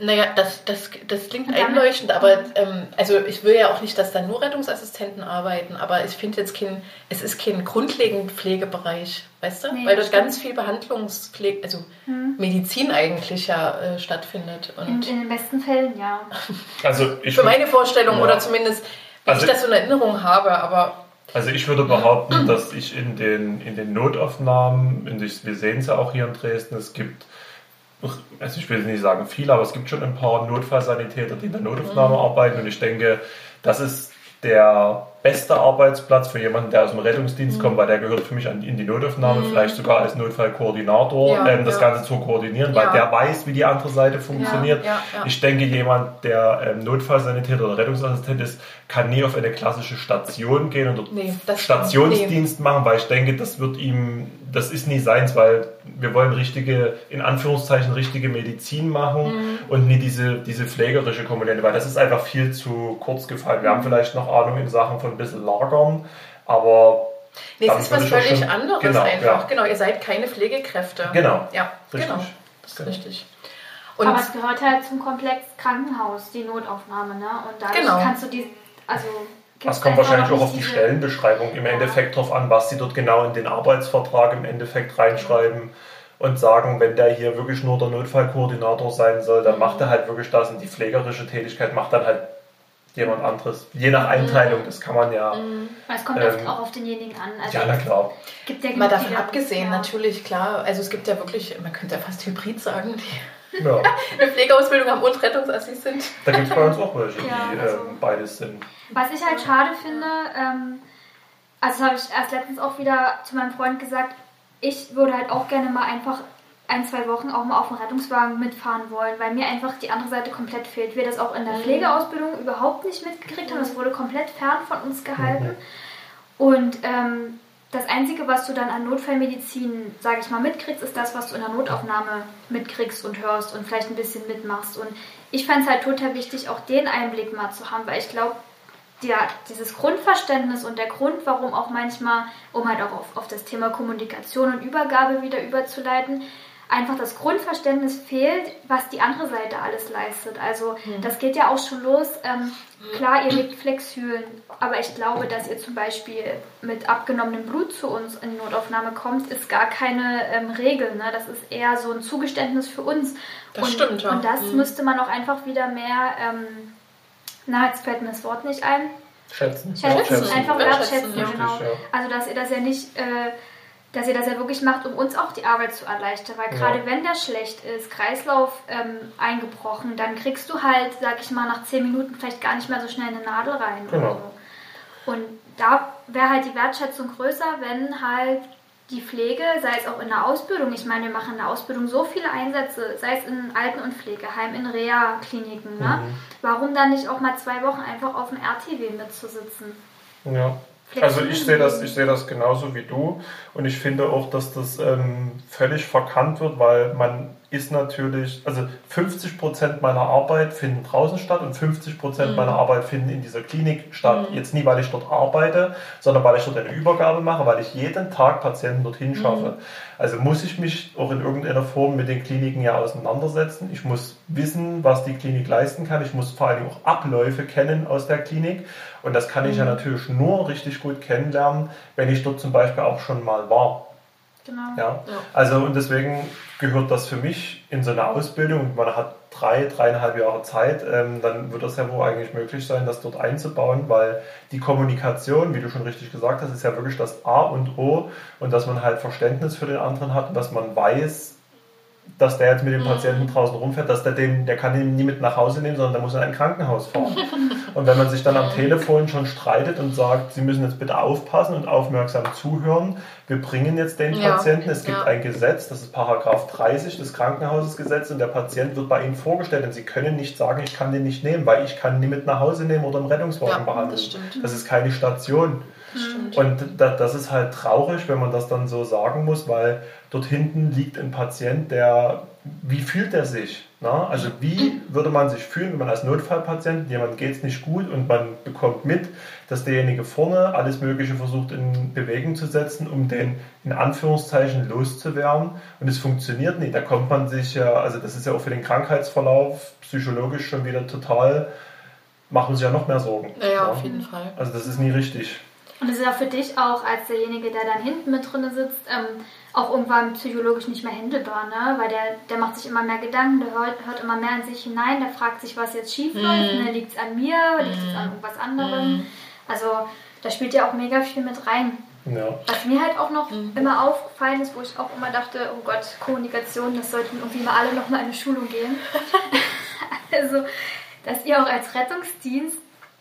Naja, das, das, das klingt einleuchtend, aber ähm, also ich will ja auch nicht, dass da nur Rettungsassistenten arbeiten, aber ich finde jetzt kein, es ist kein grundlegender Pflegebereich, weißt du? Nee, Weil dort ganz viel Behandlungspflege, also hm. Medizin eigentlich ja äh, stattfindet. Und in, in, den besten Fällen, ja. Also ich Für meine Vorstellung ja. oder zumindest, wenn also ich das so in Erinnerung habe, aber also ich würde behaupten, dass ich in den, in den Notaufnahmen, in, wir sehen es ja auch hier in Dresden, es gibt also ich will nicht sagen viel, aber es gibt schon ein paar Notfallsanitäter, die in der Notaufnahme mhm. arbeiten und ich denke, das ist der beste Arbeitsplatz für jemanden, der aus dem Rettungsdienst mhm. kommt, weil der gehört für mich an, in die Notaufnahme, mhm. vielleicht sogar als Notfallkoordinator, ja, ähm, das ja. Ganze zu koordinieren, weil der weiß, wie die andere Seite funktioniert. Ich denke, jemand, der ähm, Notfallsanitäter oder Rettungsassistent ist, kann nie auf eine klassische Station gehen und nee, Stationsdienst nee. machen, weil ich denke, das wird ihm, das ist nie seins, weil wir wollen richtige, in Anführungszeichen, richtige Medizin machen mhm. und nie diese, diese pflegerische Komponente, weil das ist einfach viel zu kurz gefallen. Wir haben vielleicht noch Ahnung in Sachen von ein bisschen lagern, aber. Nee, es ist was völlig schon, anderes genau, einfach. Ja. Genau, ihr seid keine Pflegekräfte. Genau. Ja, richtig. genau. Das ist genau. richtig. Und aber es gehört halt zum Komplex Krankenhaus, die Notaufnahme, ne? Und dadurch genau. kannst du die, also das kommt wahrscheinlich auch auf die Stellenbeschreibung im Endeffekt drauf an, was sie dort genau in den Arbeitsvertrag im Endeffekt reinschreiben und sagen, wenn der hier wirklich nur der Notfallkoordinator sein soll, dann macht er halt wirklich das und die pflegerische Tätigkeit macht dann halt jemand anderes. Je nach Einteilung, das kann man ja. Mhm. Es kommt ähm, auch auf denjenigen an. Also ja, na klar. Gibt ja Mal davon abgesehen, ja. natürlich, klar. Also es gibt ja wirklich, man könnte ja fast Hybrid sagen, die ja. eine Pflegeausbildung haben und Rettungsassistent. Da gibt es bei uns auch welche, ja, die also, ähm, beides sind. Was ich halt schade finde, ähm, also habe ich erst letztens auch wieder zu meinem Freund gesagt, ich würde halt auch gerne mal einfach ein, zwei Wochen auch mal auf dem Rettungswagen mitfahren wollen, weil mir einfach die andere Seite komplett fehlt. Wir das auch in der mhm. Pflegeausbildung überhaupt nicht mitgekriegt haben. Das wurde komplett fern von uns gehalten. Mhm. Und ähm, das Einzige, was du dann an Notfallmedizin, sage ich mal, mitkriegst, ist das, was du in der Notaufnahme mitkriegst und hörst und vielleicht ein bisschen mitmachst. Und ich fand es halt total wichtig, auch den Einblick mal zu haben, weil ich glaube, ja, dieses Grundverständnis und der Grund, warum auch manchmal, um halt auch auf, auf das Thema Kommunikation und Übergabe wieder überzuleiten, einfach das Grundverständnis fehlt, was die andere Seite alles leistet. Also mhm. das geht ja auch schon los. Ähm, klar, ihr legt Flexhülen, aber ich glaube, dass ihr zum Beispiel mit abgenommenem Blut zu uns in die Notaufnahme kommt, ist gar keine ähm, Regel. Ne? Das ist eher so ein Zugeständnis für uns. Das und, stimmt, ja. Und das mhm. müsste man auch einfach wieder mehr, ähm, na, jetzt fällt mir das Wort nicht ein. Schätzen. Schätzen, schätzen. einfach wertschätzen, ja. genau. Also dass ihr das ja nicht... Äh, dass ihr das ja wirklich macht, um uns auch die Arbeit zu erleichtern. Weil gerade ja. wenn der schlecht ist, Kreislauf ähm, eingebrochen, dann kriegst du halt, sag ich mal, nach zehn Minuten vielleicht gar nicht mehr so schnell eine Nadel rein. Genau. So. Und da wäre halt die Wertschätzung größer, wenn halt die Pflege, sei es auch in der Ausbildung, ich meine, wir machen in der Ausbildung so viele Einsätze, sei es in Alten- und Pflegeheimen, in Reha-Kliniken, ne? Mhm. warum dann nicht auch mal zwei Wochen einfach auf dem RTW mitzusitzen? Ja, also ich sehe das, ich sehe das genauso wie du. Und ich finde auch, dass das ähm, völlig verkannt wird, weil man ist natürlich, also 50 Prozent meiner Arbeit finden draußen statt und 50 Prozent mhm. meiner Arbeit finden in dieser Klinik statt. Mhm. Jetzt nie, weil ich dort arbeite, sondern weil ich dort eine Übergabe mache, weil ich jeden Tag Patienten dorthin schaffe. Mhm. Also muss ich mich auch in irgendeiner Form mit den Kliniken ja auseinandersetzen. Ich muss wissen, was die Klinik leisten kann. Ich muss vor allem auch Abläufe kennen aus der Klinik. Und das kann ich ja mhm. natürlich nur richtig gut kennenlernen, wenn ich dort zum Beispiel auch schon mal war. Genau. Ja? ja. Also und deswegen gehört das für mich in so eine Ausbildung. Man hat drei, dreieinhalb Jahre Zeit, ähm, dann wird das ja wohl eigentlich möglich sein, das dort einzubauen, weil die Kommunikation, wie du schon richtig gesagt hast, ist ja wirklich das A und O und dass man halt Verständnis für den anderen hat und dass man weiß, dass der jetzt mit dem Patienten mhm. draußen rumfährt, dass der den, der kann ihn nie mit nach Hause nehmen, sondern der muss in ein Krankenhaus fahren. und wenn man sich dann am Telefon schon streitet und sagt, Sie müssen jetzt bitte aufpassen und aufmerksam zuhören, wir bringen jetzt den ja. Patienten, es gibt ja. ein Gesetz, das ist Paragraph 30 des Krankenhausesgesetzes und der Patient wird bei Ihnen vorgestellt und Sie können nicht sagen, ich kann den nicht nehmen, weil ich kann ihn nie mit nach Hause nehmen oder im Rettungswagen ja, behandeln. Das, das, ist keine Station. Und das ist halt traurig, wenn man das dann so sagen muss, weil dort hinten liegt ein Patient, der, wie fühlt er sich? Na? Also wie würde man sich fühlen, wenn man als Notfallpatient, jemand geht es nicht gut und man bekommt mit, dass derjenige vorne alles Mögliche versucht in Bewegung zu setzen, um den in Anführungszeichen loszuwerden und es funktioniert nicht. Da kommt man sich ja, also das ist ja auch für den Krankheitsverlauf psychologisch schon wieder total, macht man sich ja noch mehr Sorgen. Ja, ja, auf jeden Fall. Also das ist nie richtig. Und es ist ja für dich auch als derjenige, der dann hinten mit drin sitzt, ähm, auch irgendwann psychologisch nicht mehr händelbar, ne? Weil der, der macht sich immer mehr Gedanken, der hört, hört immer mehr an sich hinein, der fragt sich, was jetzt schief läuft, mhm. ne? liegt es an mir, liegt es an irgendwas anderem. Mhm. Also da spielt ja auch mega viel mit rein. Ja. Was mir halt auch noch mhm. immer aufgefallen ist, wo ich auch immer dachte, oh Gott, Kommunikation, das sollten irgendwie mal alle nochmal in eine Schulung gehen. also, dass ihr auch als Rettungsdienst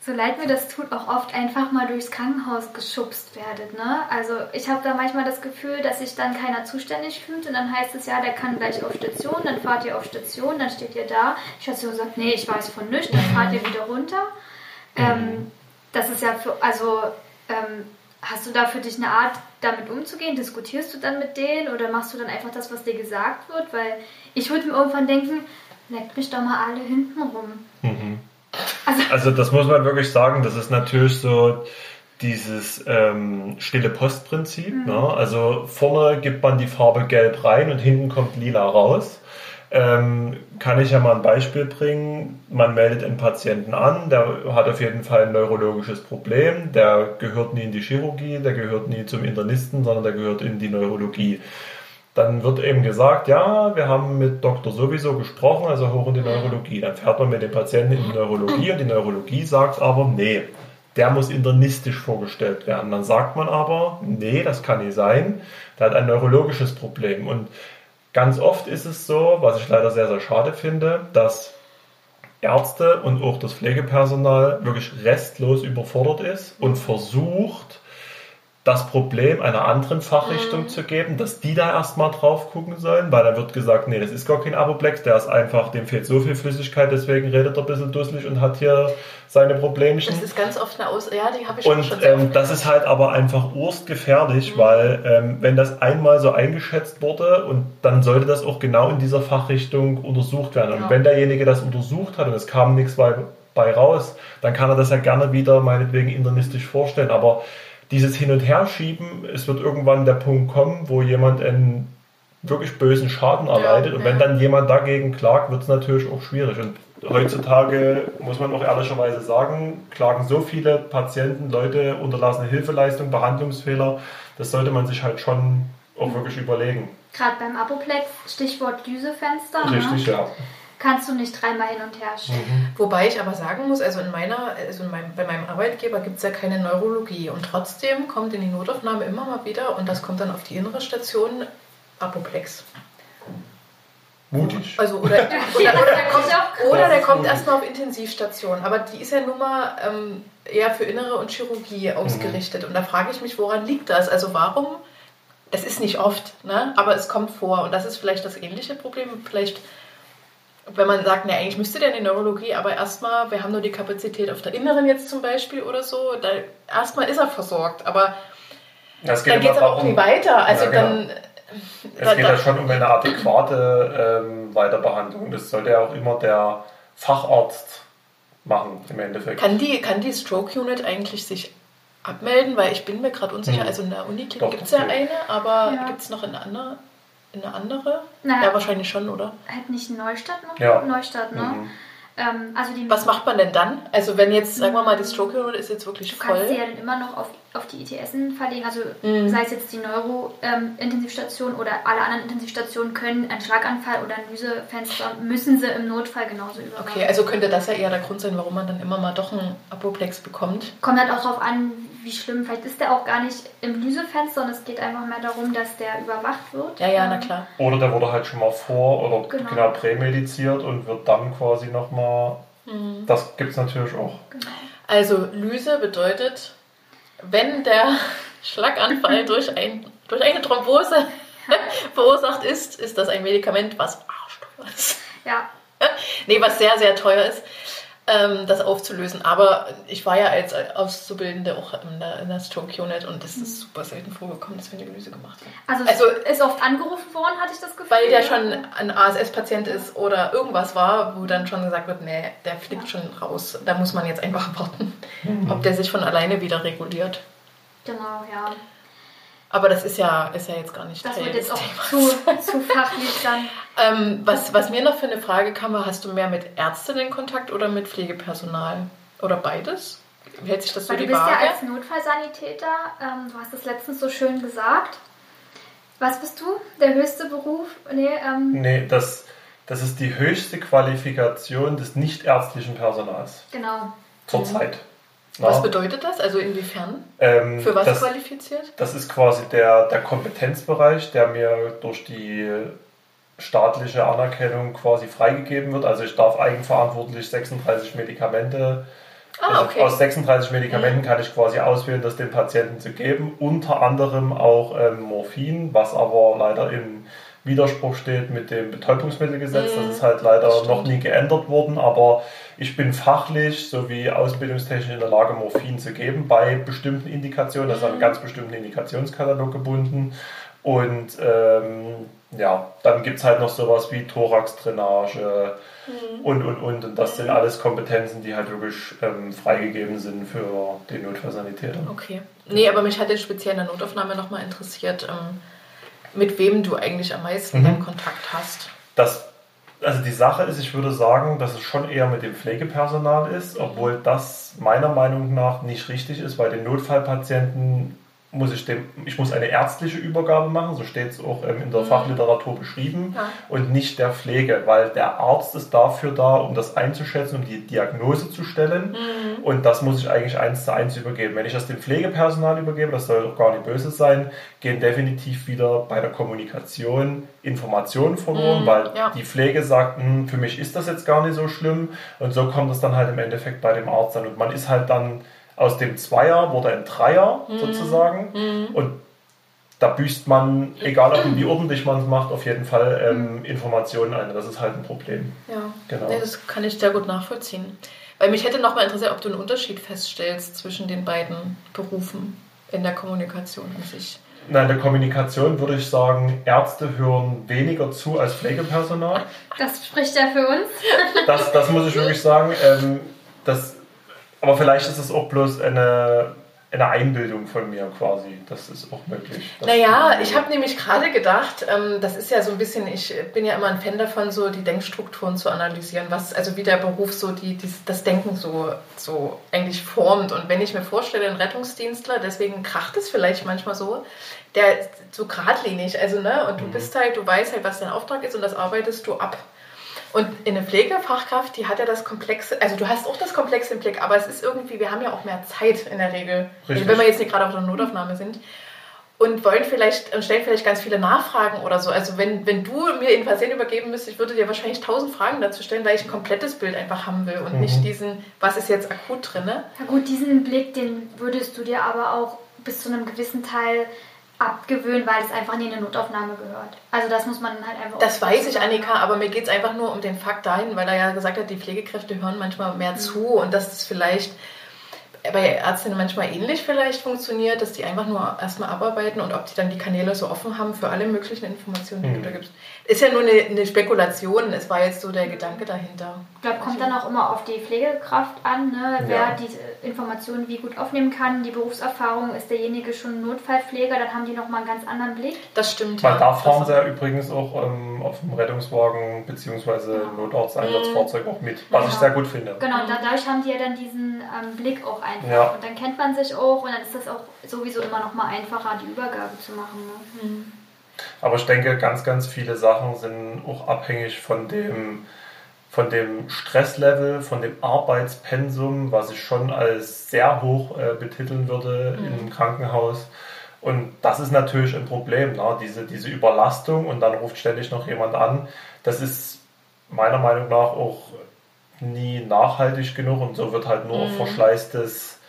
so leid mir das tut, auch oft einfach mal durchs Krankenhaus geschubst werdet. Ne? Also ich habe da manchmal das Gefühl, dass sich dann keiner zuständig fühlt und dann heißt es ja, der kann gleich auf Station, dann fahrt ihr auf Station, dann steht ihr da. Ich habe so gesagt, nee, ich weiß von nichts, dann fahrt ihr wieder runter. Ähm, das ist ja für, also ähm, hast du da für dich eine Art, damit umzugehen? Diskutierst du dann mit denen oder machst du dann einfach das, was dir gesagt wird? Weil ich würde mir irgendwann denken, leckt mich doch mal alle hinten rum. Mhm. Also, also das muss man wirklich sagen, das ist natürlich so dieses ähm, stille Postprinzip. Mhm. Ne? Also vorne gibt man die Farbe gelb rein und hinten kommt lila raus. Ähm, kann ich ja mal ein Beispiel bringen. Man meldet einen Patienten an, der hat auf jeden Fall ein neurologisches Problem, der gehört nie in die Chirurgie, der gehört nie zum Internisten, sondern der gehört in die Neurologie dann wird eben gesagt, ja, wir haben mit Doktor sowieso gesprochen, also hoch in die Neurologie. Dann fährt man mit dem Patienten in die Neurologie und die Neurologie sagt aber, nee, der muss internistisch vorgestellt werden. Dann sagt man aber, nee, das kann nicht sein, der hat ein neurologisches Problem. Und ganz oft ist es so, was ich leider sehr, sehr schade finde, dass Ärzte und auch das Pflegepersonal wirklich restlos überfordert ist und versucht, das Problem einer anderen Fachrichtung mhm. zu geben, dass die da erstmal drauf gucken sollen, weil dann wird gesagt, nee, das ist gar kein Apoplex, der ist einfach, dem fehlt so viel Flüssigkeit, deswegen redet er ein bisschen dusselig und hat hier seine Problemchen. Das ist ganz oft eine Aus... Ja, die habe ich und, schon ähm, das ist halt aber einfach urstgefährlich, mhm. weil ähm, wenn das einmal so eingeschätzt wurde und dann sollte das auch genau in dieser Fachrichtung untersucht werden. Und ja. wenn derjenige das untersucht hat und es kam nichts bei, bei raus, dann kann er das ja gerne wieder meinetwegen internistisch vorstellen, aber dieses Hin- und Herschieben, es wird irgendwann der Punkt kommen, wo jemand einen wirklich bösen Schaden erleidet. Ja, und wenn ja. dann jemand dagegen klagt, wird es natürlich auch schwierig. Und heutzutage muss man auch ehrlicherweise sagen, klagen so viele Patienten, Leute, unterlassene Hilfeleistung, Behandlungsfehler, das sollte man sich halt schon auch wirklich überlegen. Gerade beim Apoplex, Stichwort Düsefenster. Ne? Richtig, ne? ja kannst du nicht dreimal hin und her schieben. Mhm. Wobei ich aber sagen muss, also in meiner, also in meinem, bei meinem Arbeitgeber gibt es ja keine Neurologie und trotzdem kommt in die Notaufnahme immer mal wieder und das kommt dann auf die innere Station Apoplex. Mutig. Also, oder, oder, oder, der kommt, oder der kommt erstmal auf Intensivstation. Aber die ist ja nun mal ähm, eher für Innere und Chirurgie ausgerichtet. Mhm. Und da frage ich mich, woran liegt das? Also warum, das ist nicht oft, ne? aber es kommt vor. Und das ist vielleicht das ähnliche Problem. Vielleicht wenn man sagt, ne, eigentlich müsste der in die Neurologie, aber erstmal, wir haben nur die Kapazität auf der Inneren jetzt zum Beispiel oder so, da, erstmal ist er versorgt, aber das geht dann geht es aber auch nie weiter. Also ja, genau. dann. Es da, geht ja schon um eine adäquate ähm, Weiterbehandlung. Das sollte ja auch immer der Facharzt machen im Endeffekt. Kann die, kann die Stroke Unit eigentlich sich abmelden? Weil ich bin mir gerade unsicher. Hm. Also in der Uniklinik gibt es ja eine, aber ja. gibt es noch eine andere? Eine andere? Naja, ja, wahrscheinlich schon, oder? Halt nicht Neustadt noch? Ja. Neustadt, ne? Mhm. Ähm, also die Was macht man denn dann? Also wenn jetzt, sagen wir mal, die Stroke Unit ist jetzt wirklich voll. Du kannst sie ja dann immer noch auf, auf die ITS verlegen. Also mhm. sei es jetzt die Neuro-Intensivstation ähm, oder alle anderen Intensivstationen können einen Schlaganfall oder ein Lysefenster, müssen sie im Notfall genauso überwachen. Okay, also könnte das ja eher der Grund sein, warum man dann immer mal doch einen Apoplex bekommt. Kommt halt auch darauf an, wie schlimm, vielleicht ist der auch gar nicht im Lysefenster und es geht einfach mehr darum, dass der überwacht wird. Ja, ja, na klar. Oder der wurde halt schon mal vor oder genau, genau prämediziert und wird dann quasi nochmal. Mhm. Das gibt es natürlich auch. Genau. Also Lyse bedeutet, wenn der Schlaganfall durch, ein, durch eine Thrombose verursacht ist, ist das ein Medikament, was arschteuer ist. Ja. nee, was sehr, sehr teuer ist ähm, das aufzulösen. Aber ich war ja als Auszubildende auch in der, in der Stroke Unit und das ist super selten vorgekommen, dass wir eine Analyse gemacht haben. Also, also ist oft angerufen worden, hatte ich das Gefühl? Weil der schon ein ASS-Patient ist oder irgendwas war, wo dann schon gesagt wird, nee, der fliegt ja. schon raus. Da muss man jetzt einfach warten, mhm. ob der sich von alleine wieder reguliert. Genau, ja. Aber das ist ja, ist ja jetzt gar nicht Das wird jetzt auch zu, zu fachlich dann. ähm, was, was mir noch für eine Frage kam, war, hast du mehr mit Ärzten in Kontakt oder mit Pflegepersonal? Oder beides? Wie hält sich das Weil so die Waage? Du bist ja als Notfallsanitäter, ähm, du hast es letztens so schön gesagt. Was bist du? Der höchste Beruf? Nee, ähm, nee das, das ist die höchste Qualifikation des nichtärztlichen Personals. Genau. Zurzeit. Was bedeutet das? Also inwiefern? Ähm, Für was das, qualifiziert? Das ist quasi der, der Kompetenzbereich, der mir durch die staatliche Anerkennung quasi freigegeben wird. Also ich darf eigenverantwortlich 36 Medikamente, ah, also aus 36 Medikamenten mhm. kann ich quasi auswählen, das den Patienten zu geben. Unter anderem auch ähm, Morphin, was aber leider im Widerspruch steht mit dem Betäubungsmittelgesetz. Mhm. Das ist halt leider noch nie geändert worden, aber ich bin fachlich sowie ausbildungstechnisch in der Lage, Morphin zu geben bei bestimmten Indikationen. Das ist an einen ganz bestimmten Indikationskatalog gebunden. Und ähm, ja, dann gibt es halt noch sowas wie Thoraxdrainage mhm. und, und, und. Und das sind alles Kompetenzen, die halt wirklich ähm, freigegeben sind für den Notfallsanitäter. Okay. Nee, aber mich hat jetzt speziell in der Notaufnahme nochmal interessiert, ähm, mit wem du eigentlich am meisten mhm. Kontakt hast. Das also die Sache ist, ich würde sagen, dass es schon eher mit dem Pflegepersonal ist, obwohl das meiner Meinung nach nicht richtig ist, weil den Notfallpatienten muss ich dem, ich muss eine ärztliche Übergabe machen, so steht es auch ähm, in der mhm. Fachliteratur beschrieben, ja. und nicht der Pflege, weil der Arzt ist dafür da, um das einzuschätzen, um die Diagnose zu stellen. Mhm. Und das muss ich eigentlich eins zu eins übergeben. Wenn ich das dem Pflegepersonal übergebe, das soll doch gar nicht böse sein, gehen definitiv wieder bei der Kommunikation Informationen verloren, mhm. weil ja. die Pflege sagt, hm, für mich ist das jetzt gar nicht so schlimm. Und so kommt es dann halt im Endeffekt bei dem Arzt an. Und man ist halt dann aus dem Zweier wurde ein Dreier mhm. sozusagen. Mhm. Und da büßt man, egal ob wie ordentlich man es macht, auf jeden Fall ähm, mhm. Informationen ein. Das ist halt ein Problem. Ja, genau. Nee, das kann ich sehr gut nachvollziehen. Weil mich hätte nochmal interessiert, ob du einen Unterschied feststellst zwischen den beiden Berufen in der Kommunikation an sich. Nein, in der Kommunikation würde ich sagen, Ärzte hören weniger zu als Pflegepersonal. Das spricht ja für uns. Das, das muss ich wirklich sagen. Ähm, das aber vielleicht ist es auch bloß eine, eine Einbildung von mir quasi. Das ist auch möglich. Naja, ich habe nämlich gerade gedacht, ähm, das ist ja so ein bisschen, ich bin ja immer ein Fan davon, so die Denkstrukturen zu analysieren, was, also wie der Beruf so die, die, das Denken so, so eigentlich formt. Und wenn ich mir vorstelle, ein Rettungsdienstler, deswegen kracht es vielleicht manchmal so, der ist so geradlinig, also ne, und du mhm. bist halt, du weißt halt, was dein Auftrag ist und das arbeitest du ab. Und in eine Pflegefachkraft, die hat ja das Komplexe, also du hast auch das Komplexe im Blick, aber es ist irgendwie, wir haben ja auch mehr Zeit in der Regel, Richtig. wenn wir jetzt nicht gerade auf der Notaufnahme sind und wollen vielleicht und stellen vielleicht ganz viele Nachfragen oder so. Also wenn, wenn du mir den Patienten übergeben müsstest, ich würde dir wahrscheinlich tausend Fragen dazu stellen, weil ich ein komplettes Bild einfach haben will und mhm. nicht diesen, was ist jetzt akut drin. Ja gut, diesen Blick, den würdest du dir aber auch bis zu einem gewissen Teil abgewöhnen, weil es einfach nie in eine Notaufnahme gehört. Also das muss man halt einfach... Das weiß ich, Annika, aber mir geht es einfach nur um den Fakt dahin, weil er ja gesagt hat, die Pflegekräfte hören manchmal mehr mhm. zu und dass es vielleicht bei Ärztinnen manchmal ähnlich vielleicht funktioniert, dass die einfach nur erstmal abarbeiten und ob die dann die Kanäle so offen haben für alle möglichen Informationen, die mhm. du da gibst. Ist ja nur eine, eine, Spekulation, es war jetzt so der Gedanke dahinter. Ich glaube, kommt dann auch immer auf die Pflegekraft an, ne? wer ja. diese Informationen wie gut aufnehmen kann. Die Berufserfahrung ist derjenige schon Notfallpfleger, dann haben die nochmal einen ganz anderen Blick. Das stimmt. Weil ja. da fahren sie ja übrigens auch ähm, auf dem Rettungswagen bzw. Ja. Notarzteinsatzfahrzeug mhm. auch mit, was ich sehr gut finde. Genau, dadurch haben die ja dann diesen ähm, Blick auch einfach. Ja. Und dann kennt man sich auch und dann ist das auch sowieso immer noch mal einfacher, die Übergabe zu machen. Ne? Mhm. Aber ich denke, ganz, ganz viele Sachen sind auch abhängig von dem von dem Stresslevel, von dem Arbeitspensum, was ich schon als sehr hoch äh, betiteln würde mhm. im Krankenhaus. Und das ist natürlich ein Problem, ne? diese, diese Überlastung und dann ruft ständig noch jemand an. Das ist meiner Meinung nach auch nie nachhaltig genug und so wird halt nur mhm. Verschleiß des,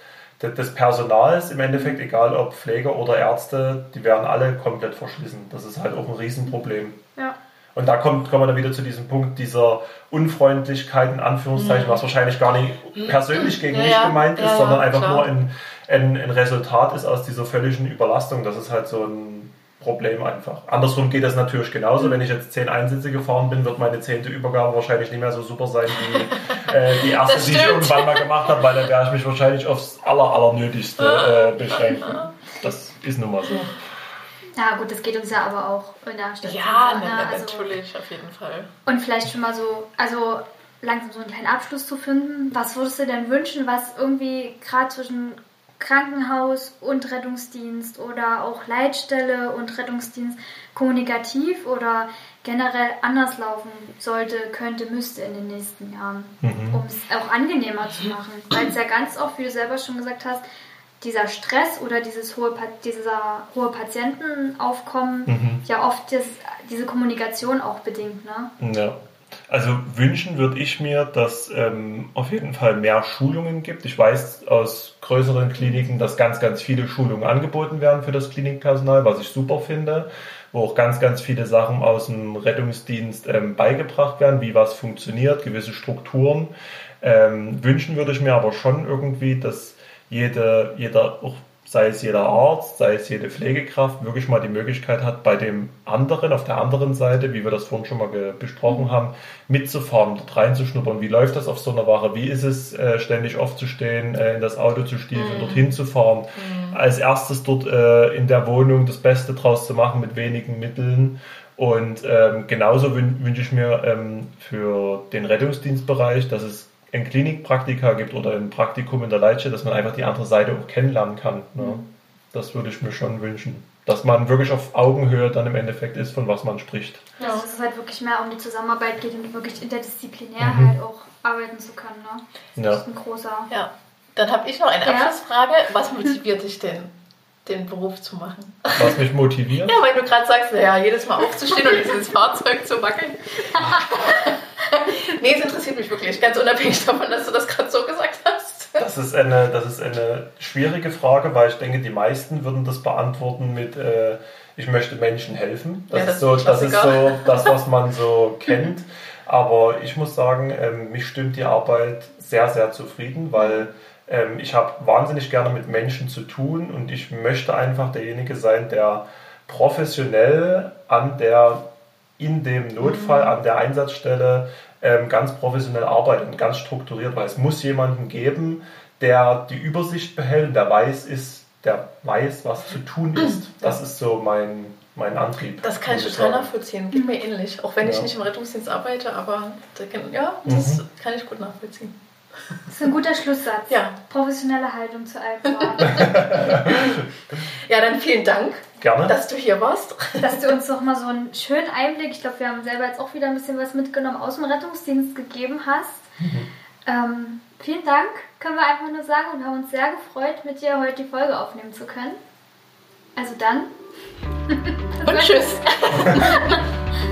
des Personals im Endeffekt, egal ob Pfleger oder Ärzte, die werden alle komplett verschlissen. Das ist halt auch ein Riesenproblem. Ja. Und da kommt, kommen wir dann wieder zu diesem Punkt dieser Unfreundlichkeit, in Anführungszeichen, mhm. was wahrscheinlich gar nicht persönlich gegen ja, mich gemeint ist, ja, sondern einfach klar. nur ein, ein, ein Resultat ist aus dieser völligen Überlastung. Das ist halt so ein Problem einfach. Andersrum geht das natürlich genauso. Mhm. Wenn ich jetzt zehn Einsätze gefahren bin, wird meine zehnte Übergabe wahrscheinlich nicht mehr so super sein wie äh, die erste, die ich irgendwann mal gemacht habe, weil dann werde ich mich wahrscheinlich aufs aller, allernötigste äh, beschränken. Das ist nun mal so. Ja, gut, das geht uns ja aber auch in der Stadt. Ja, ne, also, natürlich, auf jeden Fall. Und vielleicht schon mal so, also langsam so einen kleinen Abschluss zu finden. Was würdest du denn wünschen, was irgendwie gerade zwischen Krankenhaus und Rettungsdienst oder auch Leitstelle und Rettungsdienst kommunikativ oder generell anders laufen sollte, könnte, müsste in den nächsten Jahren, mhm. um es auch angenehmer zu machen. Weil es ja ganz oft, wie du selber schon gesagt hast, dieser Stress oder dieses hohe, dieser hohe Patientenaufkommen mhm. ja oft das, diese Kommunikation auch bedingt. Ne? Ja. Also wünschen würde ich mir, dass ähm, auf jeden Fall mehr Schulungen gibt. Ich weiß aus größeren Kliniken, dass ganz, ganz viele Schulungen angeboten werden für das Klinikpersonal, was ich super finde, wo auch ganz, ganz viele Sachen aus dem Rettungsdienst ähm, beigebracht werden, wie was funktioniert, gewisse Strukturen. Ähm, wünschen würde ich mir aber schon irgendwie, dass jede, jeder auch sei es jeder Arzt, sei es jede Pflegekraft, wirklich mal die Möglichkeit hat, bei dem anderen, auf der anderen Seite, wie wir das vorhin schon mal besprochen haben, mitzufahren, dort reinzuschnuppern. Wie läuft das auf so einer Wache? Wie ist es, äh, ständig aufzustehen, äh, in das Auto zu stiefeln, mhm. dorthin zu fahren? Mhm. Als erstes dort äh, in der Wohnung das Beste draus zu machen mit wenigen Mitteln. Und ähm, genauso wünsche ich mir ähm, für den Rettungsdienstbereich, dass es ein Klinikpraktika gibt oder ein Praktikum in der Leitstelle, dass man einfach die andere Seite auch kennenlernen kann. Ne? Mhm. Das würde ich mir schon wünschen. Dass man wirklich auf Augenhöhe dann im Endeffekt ist, von was man spricht. Ja, dass es halt wirklich mehr um die Zusammenarbeit geht und wirklich interdisziplinär mhm. halt auch arbeiten zu können. Ne? Das ja. ist ein großer. Ja. Dann habe ich noch eine Abschlussfrage. Was motiviert dich denn, den Beruf zu machen? Was mich motiviert? Ja, weil du gerade sagst, ja, jedes Mal aufzustehen und ins Fahrzeug zu wackeln. nee, es interessiert mich wirklich, ganz unabhängig davon, dass du das gerade so gesagt hast. Das ist, eine, das ist eine schwierige Frage, weil ich denke, die meisten würden das beantworten mit, äh, ich möchte Menschen helfen. Das, ja, das, ist so, das ist so das, was man so kennt. Aber ich muss sagen, ähm, mich stimmt die Arbeit sehr, sehr zufrieden, weil ähm, ich habe wahnsinnig gerne mit Menschen zu tun und ich möchte einfach derjenige sein, der professionell an der in dem Notfall an der Einsatzstelle ähm, ganz professionell arbeitet und ganz strukturiert, weil es muss jemanden geben, der die Übersicht behält, der weiß ist, der weiß, was zu tun ist. Das ist so mein, mein Antrieb. Das kann ich total nachvollziehen. Geht mir ähnlich. Auch wenn ja. ich nicht im Rettungsdienst arbeite, aber ja, das mhm. kann ich gut nachvollziehen. Das ist ein guter Schlusssatz. Ja. Professionelle Haltung zu allem. ja, dann vielen Dank, Gerne. dass du hier warst. Dass du uns noch mal so einen schönen Einblick, ich glaube, wir haben selber jetzt auch wieder ein bisschen was mitgenommen, aus dem Rettungsdienst gegeben hast. Mhm. Ähm, vielen Dank, können wir einfach nur sagen und haben uns sehr gefreut, mit dir heute die Folge aufnehmen zu können. Also dann. und tschüss.